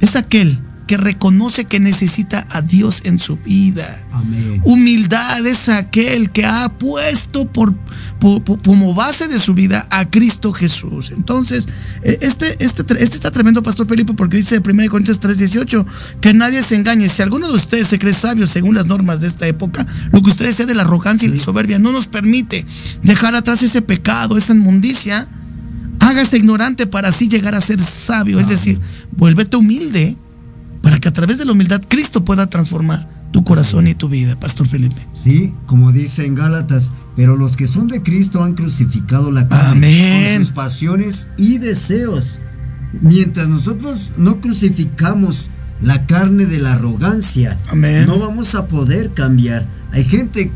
Speaker 1: es aquel que reconoce que necesita a Dios en su vida.
Speaker 2: Amén.
Speaker 1: Humildad es aquel que ha puesto por, como base de su vida a Cristo Jesús. Entonces, eh, este, este, este está tremendo, Pastor Felipe, porque dice 1 Corintios 3:18 que nadie se engañe. Si alguno de ustedes se cree sabio según las normas de esta época, lo que ustedes sea de la arrogancia y la soberbia no nos permite dejar atrás ese pecado, esa inmundicia. Hágase ignorante para así llegar a ser sabio. Es decir, vuélvete humilde para que a través de la humildad Cristo pueda transformar tu corazón y tu vida, Pastor Felipe.
Speaker 2: Sí, como dice en Gálatas, pero los que son de Cristo han crucificado la
Speaker 1: carne
Speaker 2: con sus pasiones y deseos. Mientras nosotros no crucificamos la carne de la arrogancia, no vamos a poder cambiar. Hay gente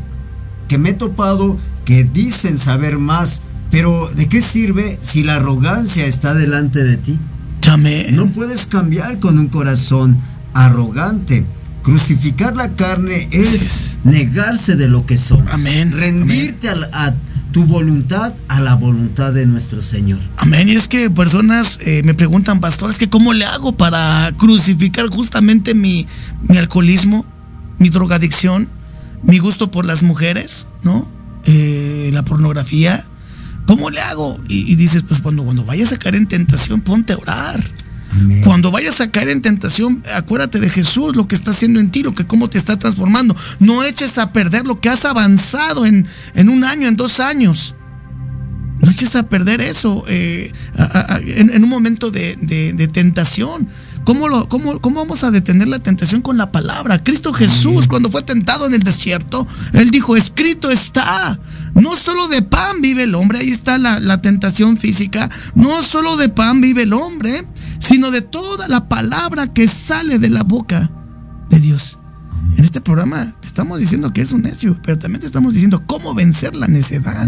Speaker 2: que me he topado que dicen saber más, pero ¿de qué sirve si la arrogancia está delante de ti? No puedes cambiar con un corazón arrogante. Crucificar la carne es negarse de lo que somos.
Speaker 1: Amén.
Speaker 2: Rendirte A, tu voluntad a la voluntad de nuestro Señor.
Speaker 1: Amén. Y es que personas eh, me preguntan, pastor, es que ¿cómo le hago para crucificar justamente mi, mi alcoholismo, mi drogadicción, mi gusto por las mujeres, ¿no? Eh, la pornografía ¿Cómo le hago? Y, dices, pues cuando, cuando vayas a caer en tentación, ponte a orar. Cuando vayas a caer en tentación, acuérdate de Jesús, lo que está haciendo en ti, lo que cómo te está transformando. No eches a perder lo que has avanzado en, en un año, en dos años. No eches a perder eso eh, en, un momento de, de tentación. ¿Cómo, lo, cómo, ¿Cómo vamos a detener la tentación con la palabra? Cristo Jesús, cuando fue tentado en el desierto, Él dijo, escrito está. No solo de pan vive el hombre, ahí está la, la tentación física. No solo de pan vive el hombre, sino de toda la palabra que sale de la boca de Dios. En este programa te estamos diciendo que es un necio, pero también te estamos diciendo cómo vencer la necedad.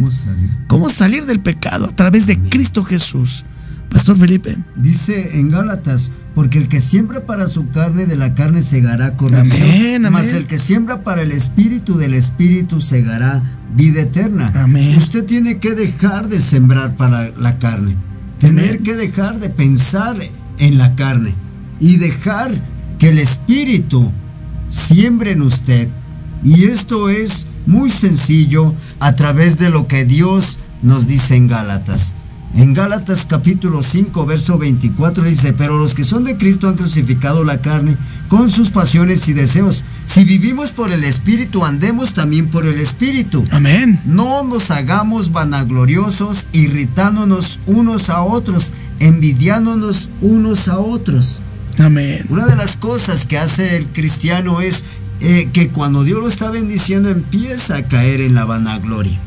Speaker 1: Cómo salir, del pecado a través de Cristo Jesús. Pastor Felipe.
Speaker 2: Dice en Gálatas, porque el que siembra para su carne, de la carne segará corrupción. Amén, Mas el que siembra para el espíritu, del espíritu segará vida eterna.
Speaker 1: Amén.
Speaker 2: Usted tiene que dejar de sembrar para la carne. Tener que dejar de pensar en la carne. Y dejar que el espíritu siembre en usted. Y esto es muy sencillo a través de lo que Dios nos dice en Gálatas. En Gálatas capítulo 5, verso 24 dice, pero los que son de Cristo han crucificado la carne con sus pasiones y deseos. Si vivimos por el Espíritu, andemos también por el Espíritu.
Speaker 1: Amén.
Speaker 2: No nos hagamos vanagloriosos, irritándonos unos a otros, envidiándonos unos a otros.
Speaker 1: Amén.
Speaker 2: Una de las cosas que hace el cristiano es eh, que cuando Dios lo está bendiciendo empieza a caer en la vanagloria.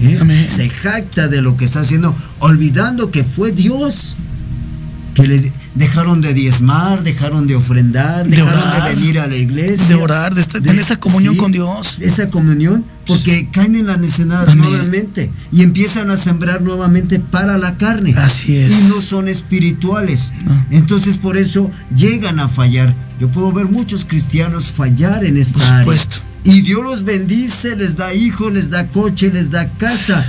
Speaker 2: ¿Eh? Se jacta de lo que está haciendo, olvidando que fue Dios. Que le dejaron de diezmar, dejaron de ofrendar, dejaron de, venir a la iglesia.
Speaker 1: De orar, de, estar, en esa comunión con Dios.
Speaker 2: Esa comunión, porque caen en la necesidad nuevamente y empiezan a sembrar nuevamente para la carne.
Speaker 1: Así es.
Speaker 2: Y no son espirituales. Entonces por eso llegan a fallar. Yo puedo ver muchos cristianos fallar en esta por supuesto. Y Dios los bendice, les da hijos, les da coche, les da casa.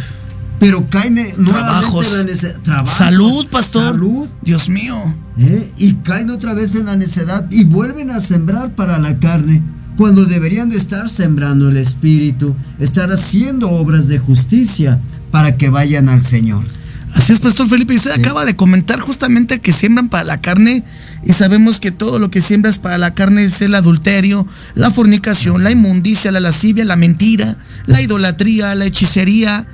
Speaker 2: Pero caen
Speaker 1: trabajos, trabajos salud, pastor.
Speaker 2: Salud.
Speaker 1: Dios mío.
Speaker 2: ¿Eh? Y caen otra vez en la necedad y vuelven a sembrar para la carne cuando deberían de estar sembrando el espíritu, estar haciendo obras de justicia para que vayan al Señor.
Speaker 1: Así es, Pastor Felipe. Y usted acaba de comentar justamente que siembran para la carne y sabemos que todo lo que siembras para la carne es el adulterio, la fornicación, la inmundicia, la lascivia, la mentira, la idolatría, la hechicería.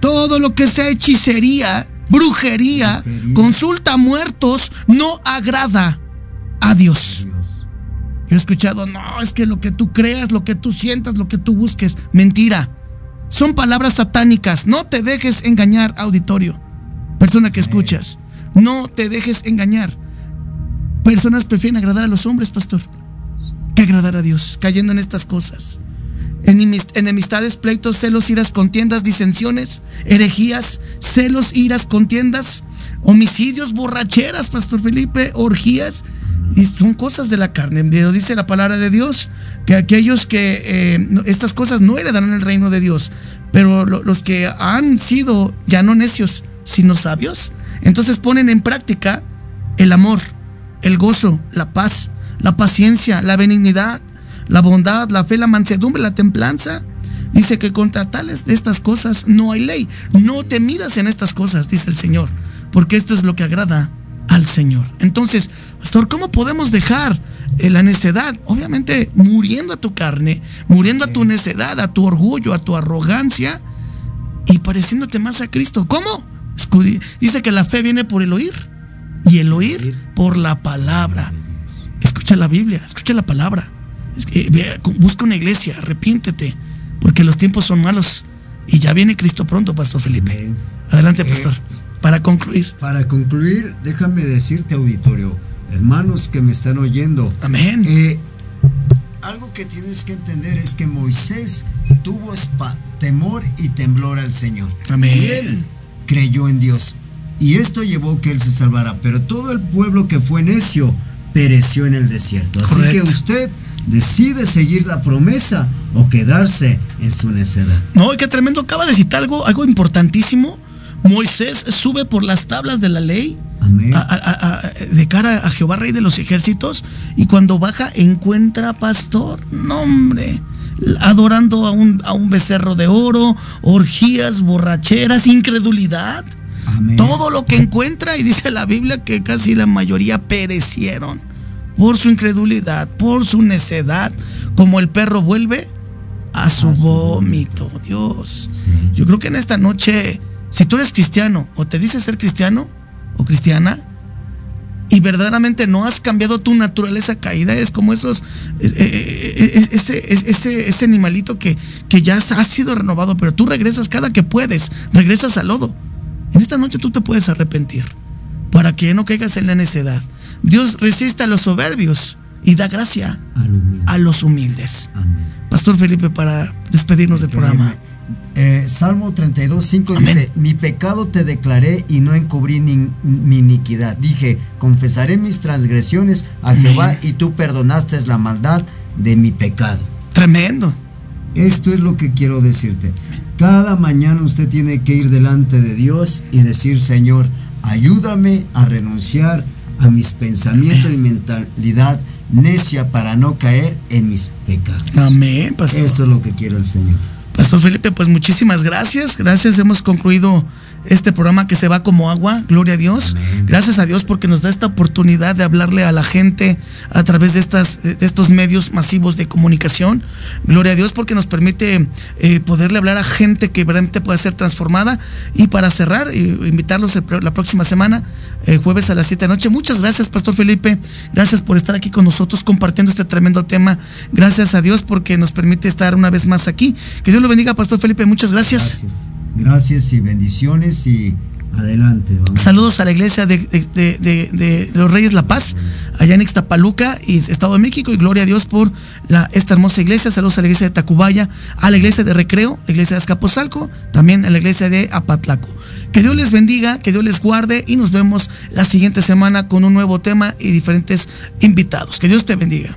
Speaker 1: Todo lo que sea hechicería, brujería, consulta muertos, no agrada a Dios. Yo he escuchado, no, es que lo que tú creas, lo que tú sientas, lo que tú busques, mentira. Son palabras satánicas. No te dejes engañar, auditorio. Persona que escuchas, no te dejes engañar. Personas prefieren agradar a los hombres, pastor, que agradar a Dios, cayendo en estas cosas. Enemistades, pleitos, celos, iras, contiendas, disensiones, herejías, celos, iras, contiendas, homicidios, borracheras, Pastor Felipe, orgías, y son cosas de la carne. Dice la palabra de Dios que aquellos que eh, estas cosas no heredarán el reino de Dios, pero los que han sido ya no necios, sino sabios. Entonces ponen en práctica el amor, el gozo, la paz, la paciencia, la benignidad, la bondad, la fe, la mansedumbre, la templanza. Dice que contra tales de estas cosas no hay ley. No te midas en estas cosas, dice el Señor, porque esto es lo que agrada al Señor. Entonces, pastor, ¿cómo podemos dejar eh, la necedad? Obviamente muriendo a tu carne, muriendo a tu necedad, a tu orgullo, a tu arrogancia y pareciéndote más a Cristo. ¿Cómo? Dice que la fe viene por el oír y el oír por la palabra. Escucha la Biblia, escucha la palabra. Busca una iglesia, arrepiéntete, porque los tiempos son malos y ya viene Cristo pronto, Pastor Felipe. Adelante, Pastor. Para concluir.
Speaker 2: Para concluir, déjame decirte, auditorio, hermanos que me están oyendo.
Speaker 1: Amén.
Speaker 2: Eh, algo que tienes que entender es que Moisés tuvo temor y temblor al Señor.
Speaker 1: Amén
Speaker 2: creyó en Dios. Y esto llevó que él se salvara. Pero todo el pueblo que fue necio pereció en el desierto. Así que usted decide seguir la promesa o quedarse en su necedad.
Speaker 1: No, qué tremendo. Acaba de citar algo, algo importantísimo. Moisés sube por las tablas de la ley de cara a Jehová, rey de los ejércitos, y cuando baja encuentra pastor. No, hombre adorando a un, a un becerro de oro, orgías, borracheras, incredulidad. Todo lo que encuentra, y dice la Biblia que casi la mayoría perecieron por su incredulidad, por su necedad, como el perro vuelve a su, vómito. Dios, yo creo que en esta noche, si tú eres cristiano o te dices ser cristiano o cristiana, y verdaderamente no has cambiado tu naturaleza caída, es como esos, eh, eh, ese, ese, ese animalito que, que ya ha sido renovado, pero tú regresas cada que puedes, regresas al lodo. En esta noche tú te puedes arrepentir para que no caigas en la necedad. Dios resiste a los soberbios y da gracia a los humildes. Pastor Felipe, para despedirnos del programa.
Speaker 2: Eh, Salmo 32, 5 dice, mi pecado te declaré y no encubrí mi iniquidad. Dije, confesaré mis transgresiones a Jehová y tú perdonaste la maldad de mi pecado.
Speaker 1: Tremendo.
Speaker 2: Esto es lo que quiero decirte. Cada mañana usted tiene que ir delante de Dios y decir, Señor, ayúdame a renunciar a mis pensamientos y mentalidad necia para no caer en mis pecados.
Speaker 1: Amén,
Speaker 2: Esto es lo que quiero el Señor.
Speaker 1: Pastor Felipe, pues muchísimas gracias. Gracias, hemos concluido este programa que se va como agua, gloria a Dios. Gracias a Dios porque nos da esta oportunidad de hablarle a la gente a través de, estas, de estos medios masivos de comunicación. Gloria a Dios porque nos permite eh, poderle hablar a gente que realmente pueda ser transformada. Y para cerrar, eh, invitarlos la próxima semana, eh, jueves a las 7 de la noche. Muchas gracias, Pastor Felipe. Gracias por estar aquí con nosotros compartiendo este tremendo tema. Gracias a Dios porque nos permite estar una vez más aquí. Que Dios lo bendiga, Pastor Felipe. Muchas gracias.
Speaker 2: gracias. Gracias y bendiciones y adelante.
Speaker 1: Saludos a la iglesia de, los Reyes La Paz, allá en Ixtapaluca y Estado de México y gloria a Dios por esta hermosa iglesia. Saludos a la iglesia de Tacubaya, a la iglesia de Recreo, la iglesia de Azcapotzalco, también a la iglesia de Apatlaco. Que Dios les bendiga, que Dios les guarde y nos vemos la siguiente semana con un nuevo tema y diferentes invitados. Que Dios te bendiga.